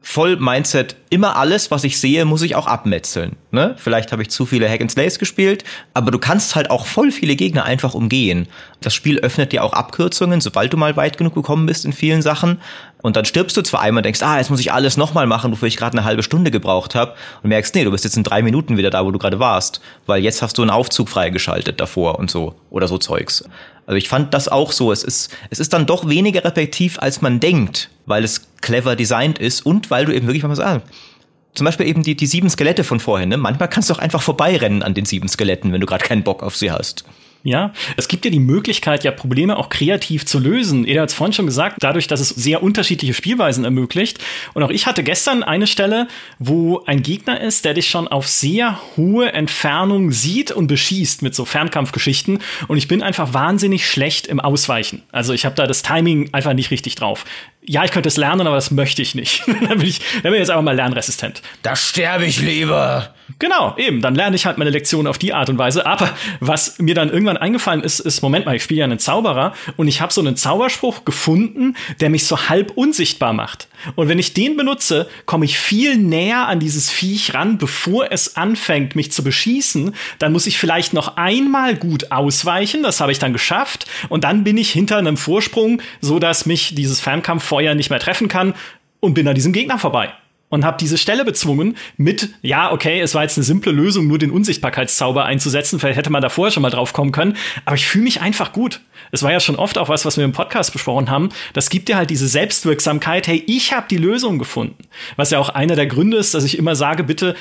voll Mindset, immer alles, was ich sehe, muss ich auch abmetzeln. Ne? Vielleicht habe ich zu viele Hack and Slays gespielt, aber du kannst halt auch voll viele Gegner einfach umgehen. Das Spiel öffnet dir auch Abkürzungen, sobald du mal weit genug gekommen bist in vielen Sachen. Und dann stirbst du zwar einmal und denkst, ah, jetzt muss ich alles nochmal machen, wofür ich gerade eine halbe Stunde gebraucht habe. Und merkst, nee, du bist jetzt in drei Minuten wieder da, wo du gerade warst. Weil jetzt hast du einen Aufzug freigeschaltet davor und so. Oder so Zeugs. Also ich fand das auch so. Es ist, es ist dann doch weniger repetitiv, als man denkt, weil es clever designt ist und weil du eben wirklich mal sagen, zum Beispiel eben die, die sieben Skelette von vorhin, ne? Manchmal kannst du auch einfach vorbeirennen an den sieben Skeletten, wenn du gerade keinen Bock auf sie hast. Ja, es gibt ja die Möglichkeit, ja Probleme auch kreativ zu lösen. Eda hat es vorhin schon gesagt, dadurch, dass es sehr unterschiedliche Spielweisen ermöglicht. Und auch ich hatte gestern eine Stelle, wo ein Gegner ist, der dich schon auf sehr hohe Entfernung sieht und beschießt mit so Fernkampfgeschichten. Und ich bin einfach wahnsinnig schlecht im Ausweichen. Also ich habe da das Timing einfach nicht richtig drauf ja, ich könnte es lernen, aber das möchte ich nicht. dann, bin ich, dann bin ich jetzt einfach mal lernresistent. Da sterbe ich lieber. Genau, eben. Dann lerne ich halt meine Lektion auf die Art und Weise. Aber was mir dann irgendwann eingefallen ist, ist, Moment mal, ich spiele ja einen Zauberer und ich habe so einen Zauberspruch gefunden, der mich so halb unsichtbar macht. Und wenn ich den benutze, komme ich viel näher an dieses Viech ran, bevor es anfängt, mich zu beschießen. Dann muss ich vielleicht noch einmal gut ausweichen. Das habe ich dann geschafft. Und dann bin ich hinter einem Vorsprung, so dass mich dieses Fernkampffeuer nicht mehr treffen kann und bin an diesem Gegner vorbei und habe diese Stelle bezwungen mit, ja, okay, es war jetzt eine simple Lösung, nur den Unsichtbarkeitszauber einzusetzen. Vielleicht hätte man da vorher schon mal drauf kommen können. Aber ich fühle mich einfach gut. Es war ja schon oft auch was, was wir im Podcast besprochen haben. Das gibt dir halt diese Selbstwirksamkeit. Hey, ich habe die Lösung gefunden. Was ja auch einer der Gründe ist, dass ich immer sage, bitte,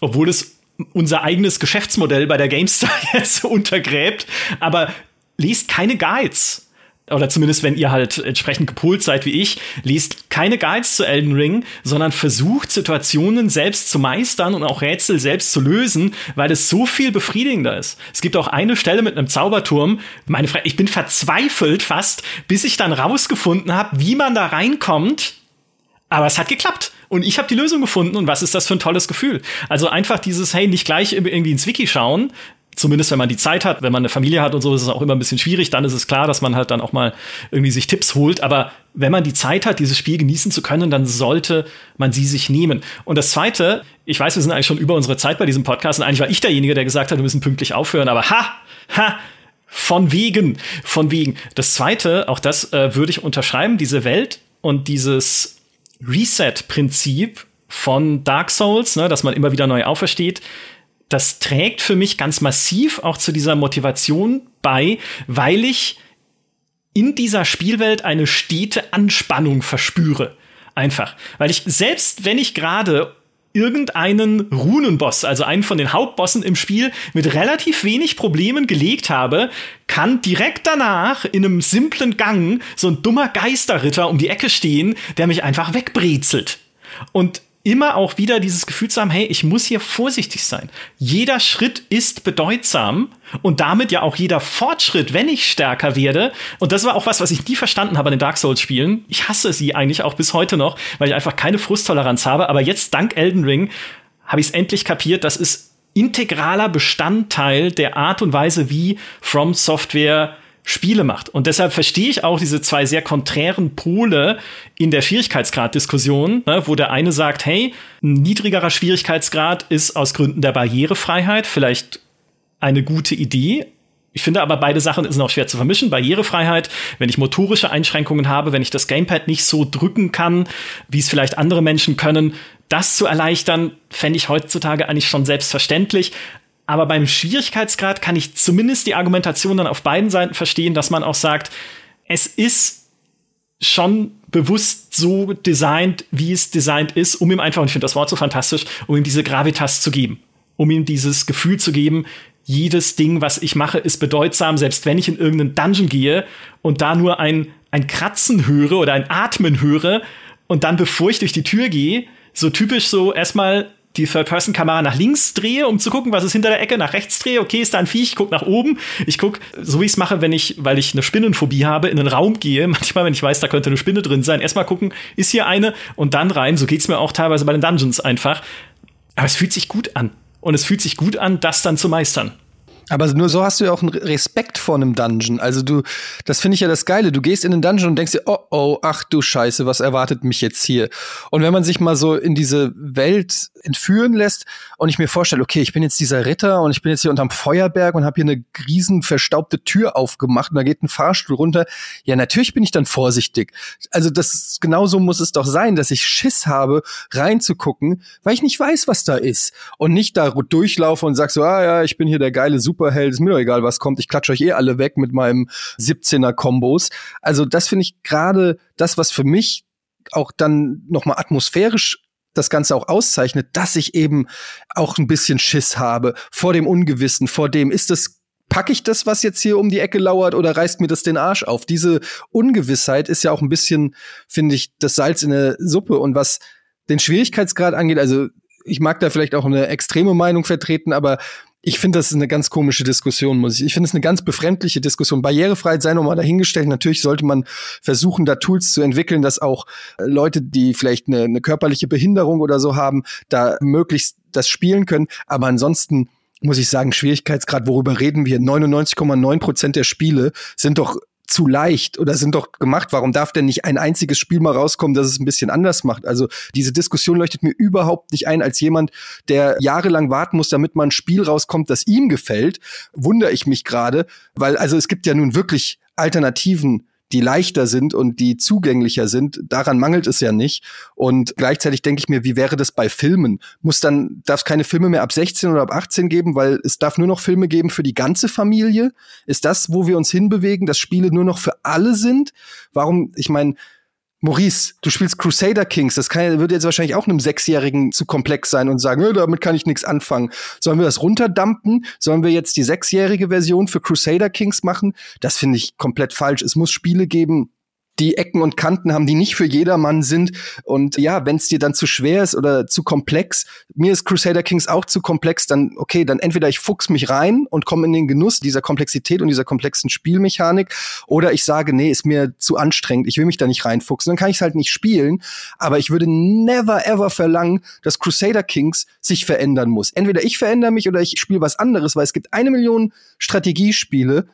obwohl es unser eigenes Geschäftsmodell bei der GameStar jetzt untergräbt, aber liest keine Guides oder zumindest wenn ihr halt entsprechend gepolt seid wie ich, liest keine Guides zu Elden Ring, sondern versucht Situationen selbst zu meistern und auch Rätsel selbst zu lösen, weil es so viel befriedigender ist. Es gibt auch eine Stelle mit einem Zauberturm, meine Frage, ich bin verzweifelt fast, bis ich dann rausgefunden habe, wie man da reinkommt, aber es hat geklappt. Und ich habe die Lösung gefunden und was ist das für ein tolles Gefühl? Also einfach dieses, hey, nicht gleich irgendwie ins Wiki schauen, zumindest wenn man die Zeit hat, wenn man eine Familie hat und so, ist es auch immer ein bisschen schwierig. Dann ist es klar, dass man halt dann auch mal irgendwie sich Tipps holt. Aber wenn man die Zeit hat, dieses Spiel genießen zu können, dann sollte man sie sich nehmen. Und das Zweite, ich weiß, wir sind eigentlich schon über unsere Zeit bei diesem Podcast und eigentlich war ich derjenige, der gesagt hat, wir müssen pünktlich aufhören. Aber ha, ha, von wegen, von wegen. Das Zweite, auch das äh, würde ich unterschreiben, diese Welt und dieses Reset-Prinzip von Dark Souls, ne, dass man immer wieder neu aufersteht, das trägt für mich ganz massiv auch zu dieser Motivation bei, weil ich in dieser Spielwelt eine stete Anspannung verspüre. Einfach. Weil ich, selbst wenn ich gerade irgendeinen Runenboss, also einen von den Hauptbossen im Spiel, mit relativ wenig Problemen gelegt habe, kann direkt danach in einem simplen Gang so ein dummer Geisterritter um die Ecke stehen, der mich einfach wegbrezelt. Und immer auch wieder dieses Gefühl zu haben, hey, ich muss hier vorsichtig sein. Jeder Schritt ist bedeutsam und damit ja auch jeder Fortschritt, wenn ich stärker werde. Und das war auch was, was ich nie verstanden habe an den Dark Souls Spielen. Ich hasse sie eigentlich auch bis heute noch, weil ich einfach keine Frusttoleranz habe. Aber jetzt dank Elden Ring habe ich es endlich kapiert, das ist integraler Bestandteil der Art und Weise, wie From Software Spiele macht. Und deshalb verstehe ich auch diese zwei sehr konträren Pole in der Schwierigkeitsgrad-Diskussion, ne, wo der eine sagt, hey, ein niedrigerer Schwierigkeitsgrad ist aus Gründen der Barrierefreiheit vielleicht eine gute Idee. Ich finde aber, beide Sachen sind auch schwer zu vermischen. Barrierefreiheit, wenn ich motorische Einschränkungen habe, wenn ich das Gamepad nicht so drücken kann, wie es vielleicht andere Menschen können, das zu erleichtern, fände ich heutzutage eigentlich schon selbstverständlich. Aber beim Schwierigkeitsgrad kann ich zumindest die Argumentation dann auf beiden Seiten verstehen, dass man auch sagt, es ist schon bewusst so designt, wie es designt ist, um ihm einfach, und ich finde das Wort so fantastisch, um ihm diese Gravitas zu geben. Um ihm dieses Gefühl zu geben, jedes Ding, was ich mache, ist bedeutsam, selbst wenn ich in irgendeinen Dungeon gehe und da nur ein, ein Kratzen höre oder ein Atmen höre und dann, bevor ich durch die Tür gehe, so typisch so erstmal die Third-Person-Kamera nach links drehe, um zu gucken, was ist hinter der Ecke, nach rechts drehe, okay, ist da ein Viech, ich guck nach oben. Ich guck, so wie ich es mache, wenn ich, weil ich eine Spinnenphobie habe, in einen Raum gehe, manchmal, wenn ich weiß, da könnte eine Spinne drin sein, erstmal gucken, ist hier eine und dann rein. So geht's mir auch teilweise bei den Dungeons einfach. Aber es fühlt sich gut an. Und es fühlt sich gut an, das dann zu meistern. Aber nur so hast du ja auch einen Respekt vor einem Dungeon. Also du, das finde ich ja das Geile. Du gehst in den Dungeon und denkst dir, oh oh, ach du Scheiße, was erwartet mich jetzt hier? Und wenn man sich mal so in diese Welt entführen lässt und ich mir vorstelle, okay, ich bin jetzt dieser Ritter und ich bin jetzt hier unterm Feuerberg und habe hier eine riesen verstaubte Tür aufgemacht und da geht ein Fahrstuhl runter. Ja, natürlich bin ich dann vorsichtig. Also das genauso muss es doch sein, dass ich Schiss habe, reinzugucken, weil ich nicht weiß, was da ist und nicht da durchlaufe und sag so, ah ja, ich bin hier der geile Super Superheld, ist mir doch egal, was kommt. Ich klatsche euch eh alle weg mit meinem 17er Kombos. Also das finde ich gerade das, was für mich auch dann nochmal atmosphärisch das Ganze auch auszeichnet, dass ich eben auch ein bisschen Schiss habe vor dem Ungewissen, vor dem, ist das packe ich das, was jetzt hier um die Ecke lauert, oder reißt mir das den Arsch auf? Diese Ungewissheit ist ja auch ein bisschen, finde ich, das Salz in der Suppe. Und was den Schwierigkeitsgrad angeht, also ich mag da vielleicht auch eine extreme Meinung vertreten, aber ich finde, das ist eine ganz komische Diskussion, muss ich. Ich finde es eine ganz befremdliche Diskussion. Barrierefreiheit sei nochmal dahingestellt. Natürlich sollte man versuchen, da Tools zu entwickeln, dass auch äh, Leute, die vielleicht eine, eine körperliche Behinderung oder so haben, da möglichst das spielen können. Aber ansonsten muss ich sagen, Schwierigkeitsgrad, worüber reden wir? 99,9 Prozent der Spiele sind doch zu leicht oder sind doch gemacht. Warum darf denn nicht ein einziges Spiel mal rauskommen, das es ein bisschen anders macht? Also diese Diskussion leuchtet mir überhaupt nicht ein als jemand, der jahrelang warten muss, damit man ein Spiel rauskommt, das ihm gefällt. Wundere ich mich gerade, weil also es gibt ja nun wirklich Alternativen die leichter sind und die zugänglicher sind. Daran mangelt es ja nicht. Und gleichzeitig denke ich mir, wie wäre das bei Filmen? Muss dann, darf es keine Filme mehr ab 16 oder ab 18 geben, weil es darf nur noch Filme geben für die ganze Familie? Ist das, wo wir uns hinbewegen, dass Spiele nur noch für alle sind? Warum, ich meine, Maurice, du spielst Crusader Kings, das kann, würde jetzt wahrscheinlich auch einem Sechsjährigen zu komplex sein und sagen, damit kann ich nichts anfangen. Sollen wir das runterdampen? Sollen wir jetzt die sechsjährige Version für Crusader Kings machen? Das finde ich komplett falsch. Es muss Spiele geben, die Ecken und Kanten haben, die nicht für jedermann sind. Und ja, wenn es dir dann zu schwer ist oder zu komplex, mir ist Crusader Kings auch zu komplex, dann okay, dann entweder ich fuchs mich rein und komme in den Genuss dieser Komplexität und dieser komplexen Spielmechanik, oder ich sage, nee, ist mir zu anstrengend, ich will mich da nicht reinfuchsen, dann kann ich es halt nicht spielen. Aber ich würde never ever verlangen, dass Crusader Kings sich verändern muss. Entweder ich verändere mich oder ich spiele was anderes, weil es gibt eine Million Strategiespiele,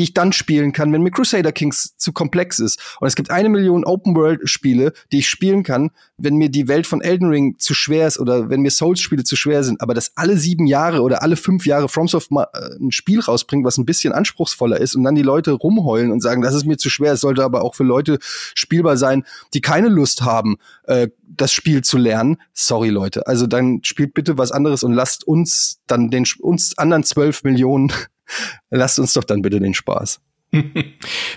die ich dann spielen kann, wenn mir Crusader Kings zu komplex ist. Und es gibt eine Million Open-World-Spiele, die ich spielen kann, wenn mir die Welt von Elden Ring zu schwer ist oder wenn mir Souls-Spiele zu schwer sind. Aber dass alle sieben Jahre oder alle fünf Jahre FromSoft mal äh, ein Spiel rausbringt, was ein bisschen anspruchsvoller ist und dann die Leute rumheulen und sagen, das ist mir zu schwer, es sollte aber auch für Leute spielbar sein, die keine Lust haben, äh, das Spiel zu lernen. Sorry, Leute. Also dann spielt bitte was anderes und lasst uns dann den uns anderen zwölf Millionen Lasst uns doch dann bitte den Spaß.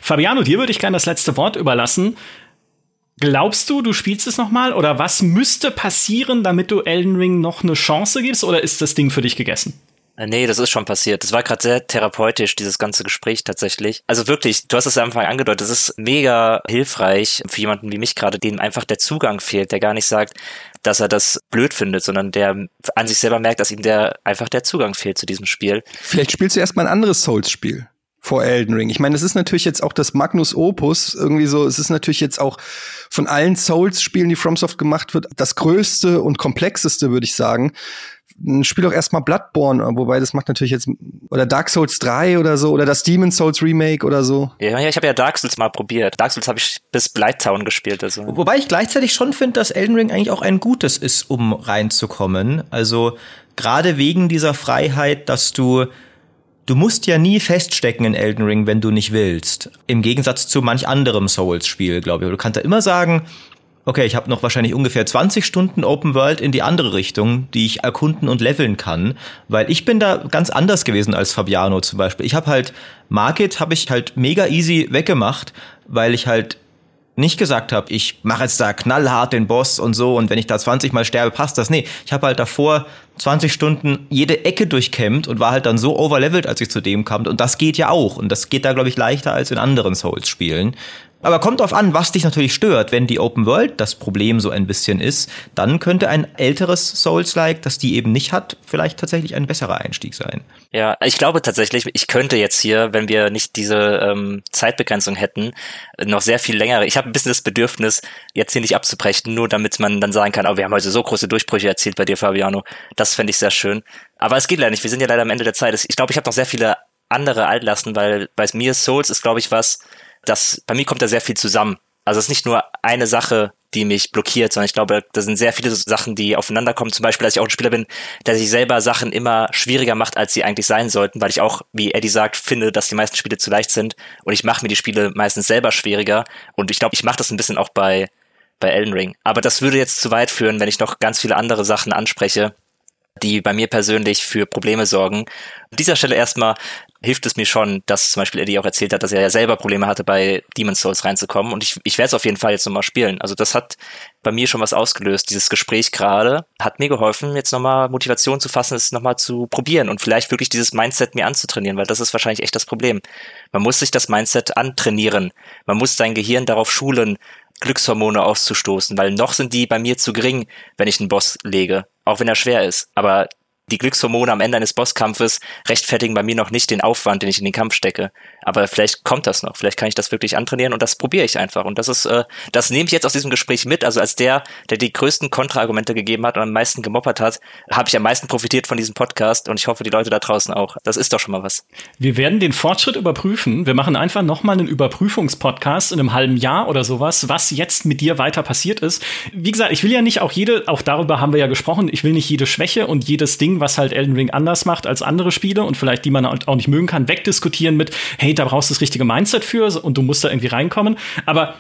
Fabiano, dir würde ich gerne das letzte Wort überlassen. Glaubst du, du spielst es nochmal? Oder was müsste passieren, damit du Elden Ring noch eine Chance gibst? Oder ist das Ding für dich gegessen? Äh, nee, das ist schon passiert. Das war gerade sehr therapeutisch, dieses ganze Gespräch tatsächlich. Also wirklich, du hast es am Anfang angedeutet, das ist mega hilfreich für jemanden wie mich gerade, dem einfach der Zugang fehlt, der gar nicht sagt, dass er das blöd findet, sondern der an sich selber merkt, dass ihm der einfach der Zugang fehlt zu diesem Spiel. Vielleicht spielst du erstmal ein anderes Souls-Spiel vor Elden Ring. Ich meine, es ist natürlich jetzt auch das Magnus Opus, irgendwie so, es ist natürlich jetzt auch von allen Souls-Spielen, die FromSoft gemacht wird, das größte und komplexeste, würde ich sagen spiel doch erstmal Bloodborne, wobei das macht natürlich jetzt oder Dark Souls 3 oder so oder das Demon Souls Remake oder so. Ja, ja ich habe ja Dark Souls mal probiert. Dark Souls habe ich bis Blighttown gespielt, also. Wobei ich gleichzeitig schon finde, dass Elden Ring eigentlich auch ein gutes ist, um reinzukommen. Also gerade wegen dieser Freiheit, dass du Du musst ja nie feststecken in Elden Ring, wenn du nicht willst. Im Gegensatz zu manch anderem Souls-Spiel, glaube ich. Du kannst ja immer sagen, okay, ich habe noch wahrscheinlich ungefähr 20 Stunden Open World in die andere Richtung, die ich erkunden und leveln kann, weil ich bin da ganz anders gewesen als Fabiano zum Beispiel. Ich habe halt Market habe ich halt mega easy weggemacht, weil ich halt nicht gesagt habe, ich mache jetzt da knallhart den Boss und so und wenn ich da 20 mal sterbe, passt das. Nee, ich habe halt davor 20 Stunden jede Ecke durchkämmt und war halt dann so overlevelt, als ich zu dem kam und das geht ja auch und das geht da glaube ich leichter als in anderen Souls Spielen. Aber kommt drauf an, was dich natürlich stört. Wenn die Open World das Problem so ein bisschen ist, dann könnte ein älteres Souls-like, das die eben nicht hat, vielleicht tatsächlich ein besserer Einstieg sein. Ja, ich glaube tatsächlich, ich könnte jetzt hier, wenn wir nicht diese ähm, Zeitbegrenzung hätten, noch sehr viel länger. Ich habe ein bisschen das Bedürfnis, jetzt hier nicht abzubrechen, nur damit man dann sagen kann, oh, wir haben heute so große Durchbrüche erzielt bei dir, Fabiano. Das fände ich sehr schön. Aber es geht leider nicht. Wir sind ja leider am Ende der Zeit. Ich glaube, ich habe noch sehr viele andere Altlasten, weil bei mir Souls ist, glaube ich, was, das, bei mir kommt da sehr viel zusammen. Also es ist nicht nur eine Sache, die mich blockiert, sondern ich glaube, da sind sehr viele Sachen, die aufeinander kommen. Zum Beispiel, dass ich auch ein Spieler bin, der sich selber Sachen immer schwieriger macht, als sie eigentlich sein sollten, weil ich auch, wie Eddie sagt, finde, dass die meisten Spiele zu leicht sind und ich mache mir die Spiele meistens selber schwieriger und ich glaube, ich mache das ein bisschen auch bei bei Elden Ring. Aber das würde jetzt zu weit führen, wenn ich noch ganz viele andere Sachen anspreche, die bei mir persönlich für Probleme sorgen. An dieser Stelle erstmal hilft es mir schon, dass zum Beispiel Eddie auch erzählt hat, dass er ja selber Probleme hatte, bei Demon's Souls reinzukommen. Und ich, ich werde es auf jeden Fall jetzt nochmal spielen. Also das hat bei mir schon was ausgelöst. Dieses Gespräch gerade hat mir geholfen, jetzt nochmal Motivation zu fassen, es nochmal zu probieren und vielleicht wirklich dieses Mindset mir anzutrainieren, weil das ist wahrscheinlich echt das Problem. Man muss sich das Mindset antrainieren. Man muss sein Gehirn darauf schulen, Glückshormone auszustoßen, weil noch sind die bei mir zu gering, wenn ich einen Boss lege, auch wenn er schwer ist. Aber die Glückshormone am Ende eines Bosskampfes rechtfertigen bei mir noch nicht den Aufwand, den ich in den Kampf stecke. Aber vielleicht kommt das noch. Vielleicht kann ich das wirklich antrainieren und das probiere ich einfach. Und das ist, äh, das nehme ich jetzt aus diesem Gespräch mit. Also als der, der die größten Kontraargumente gegeben hat und am meisten gemoppert hat, habe ich am meisten profitiert von diesem Podcast und ich hoffe, die Leute da draußen auch. Das ist doch schon mal was. Wir werden den Fortschritt überprüfen. Wir machen einfach nochmal einen Überprüfungspodcast in einem halben Jahr oder sowas, was jetzt mit dir weiter passiert ist. Wie gesagt, ich will ja nicht auch jede, auch darüber haben wir ja gesprochen, ich will nicht jede Schwäche und jedes Ding, was halt Elden Ring anders macht als andere Spiele und vielleicht die man auch nicht mögen kann, wegdiskutieren mit, hey, da brauchst du das richtige Mindset für und du musst da irgendwie reinkommen. Aber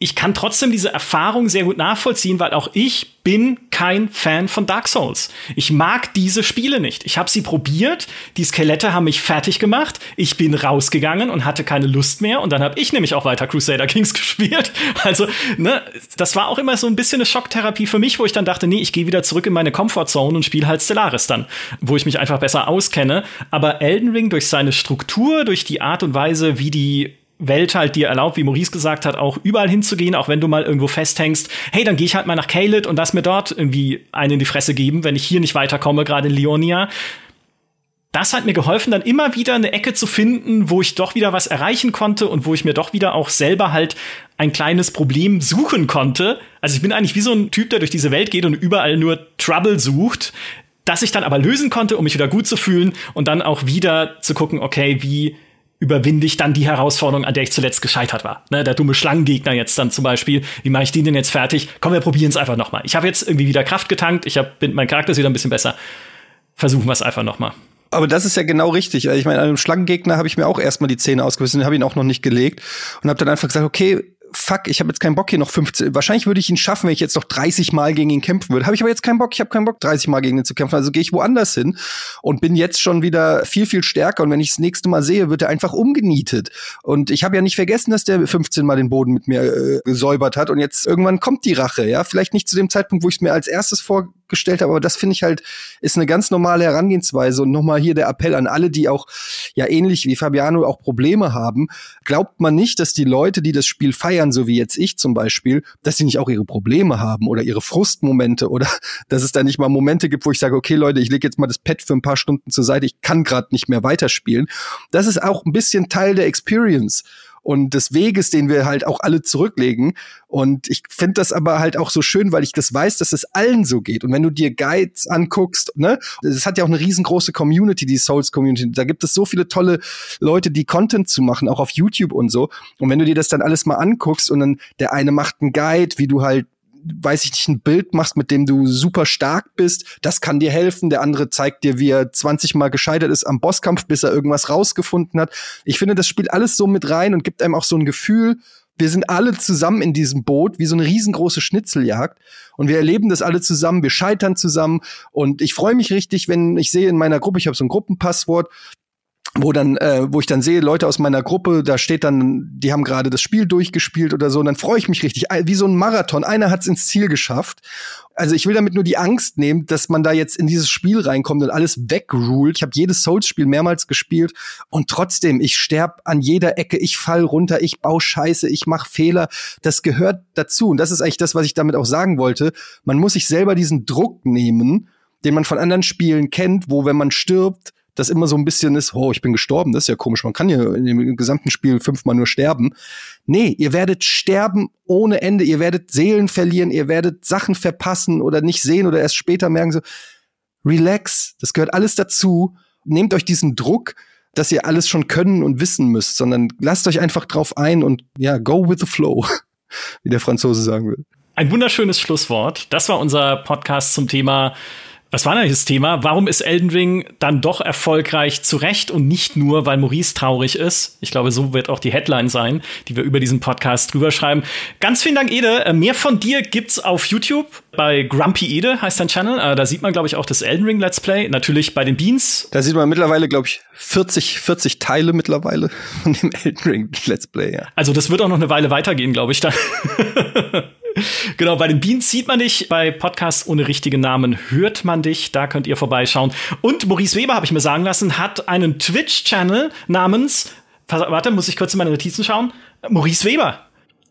ich kann trotzdem diese Erfahrung sehr gut nachvollziehen, weil auch ich bin kein Fan von Dark Souls. Ich mag diese Spiele nicht. Ich habe sie probiert, die Skelette haben mich fertig gemacht, ich bin rausgegangen und hatte keine Lust mehr und dann habe ich nämlich auch weiter Crusader Kings gespielt. Also, ne, das war auch immer so ein bisschen eine Schocktherapie für mich, wo ich dann dachte, nee, ich gehe wieder zurück in meine Comfortzone und spiele halt Stellaris dann, wo ich mich einfach besser auskenne, aber Elden Ring durch seine Struktur, durch die Art und Weise, wie die Welt halt dir erlaubt, wie Maurice gesagt hat, auch überall hinzugehen, auch wenn du mal irgendwo festhängst. Hey, dann gehe ich halt mal nach Kaled und lass mir dort irgendwie einen in die Fresse geben, wenn ich hier nicht weiterkomme, gerade in Leonia. Das hat mir geholfen, dann immer wieder eine Ecke zu finden, wo ich doch wieder was erreichen konnte und wo ich mir doch wieder auch selber halt ein kleines Problem suchen konnte. Also ich bin eigentlich wie so ein Typ, der durch diese Welt geht und überall nur Trouble sucht, das ich dann aber lösen konnte, um mich wieder gut zu fühlen und dann auch wieder zu gucken, okay, wie überwinde ich dann die Herausforderung, an der ich zuletzt gescheitert war. Ne, der dumme Schlangengegner jetzt dann zum Beispiel. Wie mache ich den denn jetzt fertig? Komm, wir probieren es einfach noch mal. Ich habe jetzt irgendwie wieder Kraft getankt. Ich hab, bin, mein Charakter ist wieder ein bisschen besser. Versuchen wir es einfach noch mal. Aber das ist ja genau richtig. Ich meine, einem Schlangengegner habe ich mir auch erstmal die Zähne ausgebissen, habe ihn auch noch nicht gelegt und habe dann einfach gesagt, okay, fuck, ich habe jetzt keinen Bock hier noch 15. Wahrscheinlich würde ich ihn schaffen, wenn ich jetzt noch 30 Mal gegen ihn kämpfen würde. Habe ich aber jetzt keinen Bock. Ich habe keinen Bock, 30 Mal gegen ihn zu kämpfen. Also gehe ich woanders hin und bin jetzt schon wieder viel, viel stärker. Und wenn ich das nächste Mal sehe, wird er einfach umgenietet. Und ich habe ja nicht vergessen, dass der 15 Mal den Boden mit mir äh, gesäubert hat. Und jetzt irgendwann kommt die Rache. Ja, vielleicht nicht zu dem Zeitpunkt, wo ich es mir als erstes vor gestellt habe. Aber das finde ich halt, ist eine ganz normale Herangehensweise. Und nochmal hier der Appell an alle, die auch ja ähnlich wie Fabiano auch Probleme haben. Glaubt man nicht, dass die Leute, die das Spiel feiern, so wie jetzt ich zum Beispiel, dass sie nicht auch ihre Probleme haben oder ihre Frustmomente oder dass es da nicht mal Momente gibt, wo ich sage, okay Leute, ich lege jetzt mal das Pad für ein paar Stunden zur Seite, ich kann gerade nicht mehr weiterspielen. Das ist auch ein bisschen Teil der Experience und des Weges, den wir halt auch alle zurücklegen. Und ich finde das aber halt auch so schön, weil ich das weiß, dass es allen so geht. Und wenn du dir Guides anguckst, ne, es hat ja auch eine riesengroße Community, die Souls Community. Da gibt es so viele tolle Leute, die Content zu machen, auch auf YouTube und so. Und wenn du dir das dann alles mal anguckst und dann der eine macht einen Guide, wie du halt weiß ich nicht, ein Bild machst, mit dem du super stark bist, das kann dir helfen. Der andere zeigt dir, wie er 20 Mal gescheitert ist am Bosskampf, bis er irgendwas rausgefunden hat. Ich finde, das spielt alles so mit rein und gibt einem auch so ein Gefühl, wir sind alle zusammen in diesem Boot, wie so eine riesengroße Schnitzeljagd. Und wir erleben das alle zusammen, wir scheitern zusammen. Und ich freue mich richtig, wenn ich sehe in meiner Gruppe, ich habe so ein Gruppenpasswort, wo dann, äh, wo ich dann sehe, Leute aus meiner Gruppe, da steht dann, die haben gerade das Spiel durchgespielt oder so, und dann freue ich mich richtig, wie so ein Marathon. Einer hat's ins Ziel geschafft. Also ich will damit nur die Angst nehmen, dass man da jetzt in dieses Spiel reinkommt und alles wegruled. Ich habe jedes Souls-Spiel mehrmals gespielt und trotzdem, ich sterb an jeder Ecke, ich fall runter, ich baue Scheiße, ich mache Fehler. Das gehört dazu. Und das ist eigentlich das, was ich damit auch sagen wollte. Man muss sich selber diesen Druck nehmen, den man von anderen Spielen kennt, wo wenn man stirbt, das immer so ein bisschen ist, oh, ich bin gestorben, das ist ja komisch, man kann ja in dem gesamten Spiel fünfmal nur sterben. Nee, ihr werdet sterben ohne Ende, ihr werdet Seelen verlieren, ihr werdet Sachen verpassen oder nicht sehen oder erst später merken so, relax, das gehört alles dazu. Nehmt euch diesen Druck, dass ihr alles schon können und wissen müsst, sondern lasst euch einfach drauf ein und ja, go with the flow, wie der Franzose sagen will. Ein wunderschönes Schlusswort. Das war unser Podcast zum Thema was war denn das Thema? Warum ist Elden Ring dann doch erfolgreich zu Recht und nicht nur, weil Maurice traurig ist? Ich glaube, so wird auch die Headline sein, die wir über diesen Podcast drüber schreiben. Ganz vielen Dank, Ede. Äh, mehr von dir gibt's auf YouTube. Bei Grumpy Ede heißt dein Channel. Äh, da sieht man, glaube ich, auch das Elden Ring Let's Play. Natürlich bei den Beans. Da sieht man mittlerweile, glaube ich, 40, 40 Teile mittlerweile von dem Elden Ring Let's Play, ja. Also das wird auch noch eine Weile weitergehen, glaube ich, dann. genau, bei den Beans sieht man dich, bei Podcasts ohne richtigen Namen hört man dich, da könnt ihr vorbeischauen. Und Maurice Weber, habe ich mir sagen lassen, hat einen Twitch-Channel namens, warte, muss ich kurz in meine Notizen schauen, Maurice Weber.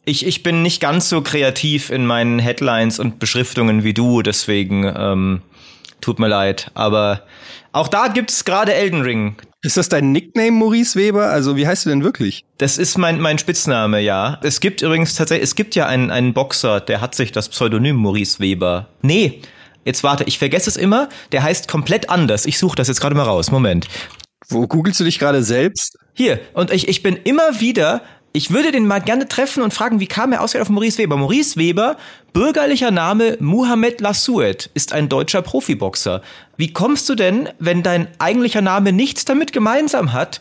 Ich, ich bin nicht ganz so kreativ in meinen Headlines und Beschriftungen wie du, deswegen ähm, tut mir leid. Aber auch da gibt's gerade Elden Ring. Ist das dein Nickname, Maurice Weber? Also, wie heißt du denn wirklich? Das ist mein, mein Spitzname, ja. Es gibt übrigens tatsächlich, es gibt ja einen, einen Boxer, der hat sich das Pseudonym Maurice Weber. Nee, jetzt warte, ich vergesse es immer. Der heißt komplett anders. Ich suche das jetzt gerade mal raus. Moment. Wo googelst du dich gerade selbst? Hier, und ich, ich bin immer wieder ich würde den mal gerne treffen und fragen, wie kam er ausgerechnet auf Maurice Weber? Maurice Weber, bürgerlicher Name Muhammad Lassuet, ist ein deutscher Profiboxer. Wie kommst du denn, wenn dein eigentlicher Name nichts damit gemeinsam hat,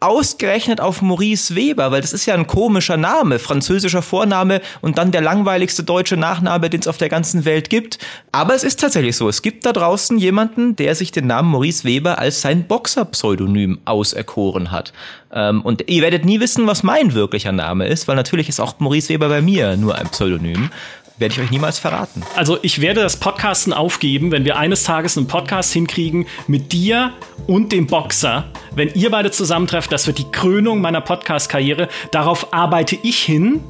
ausgerechnet auf Maurice Weber, weil das ist ja ein komischer Name, französischer Vorname und dann der langweiligste deutsche Nachname, den es auf der ganzen Welt gibt. Aber es ist tatsächlich so, es gibt da draußen jemanden, der sich den Namen Maurice Weber als sein Boxer-Pseudonym auserkoren hat. Ähm, und ihr werdet nie wissen, was mein wirklicher Name ist, weil natürlich ist auch Maurice Weber bei mir nur ein Pseudonym werde ich euch niemals verraten. Also ich werde das Podcasten aufgeben, wenn wir eines Tages einen Podcast hinkriegen mit dir und dem Boxer. Wenn ihr beide zusammentreffen, das wird die Krönung meiner Podcast-Karriere. Darauf arbeite ich hin.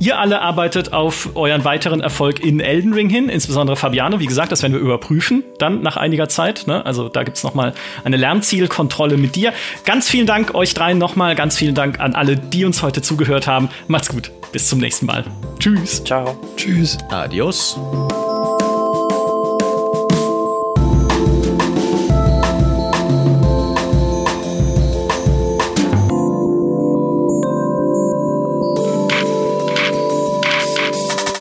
Ihr alle arbeitet auf euren weiteren Erfolg in Elden Ring hin, insbesondere Fabiano. Wie gesagt, das werden wir überprüfen, dann nach einiger Zeit. Ne? Also da gibt es nochmal eine Lernzielkontrolle mit dir. Ganz vielen Dank euch dreien nochmal. Ganz vielen Dank an alle, die uns heute zugehört haben. Macht's gut. Bis zum nächsten Mal. Tschüss. Ciao. Tschüss. Adios.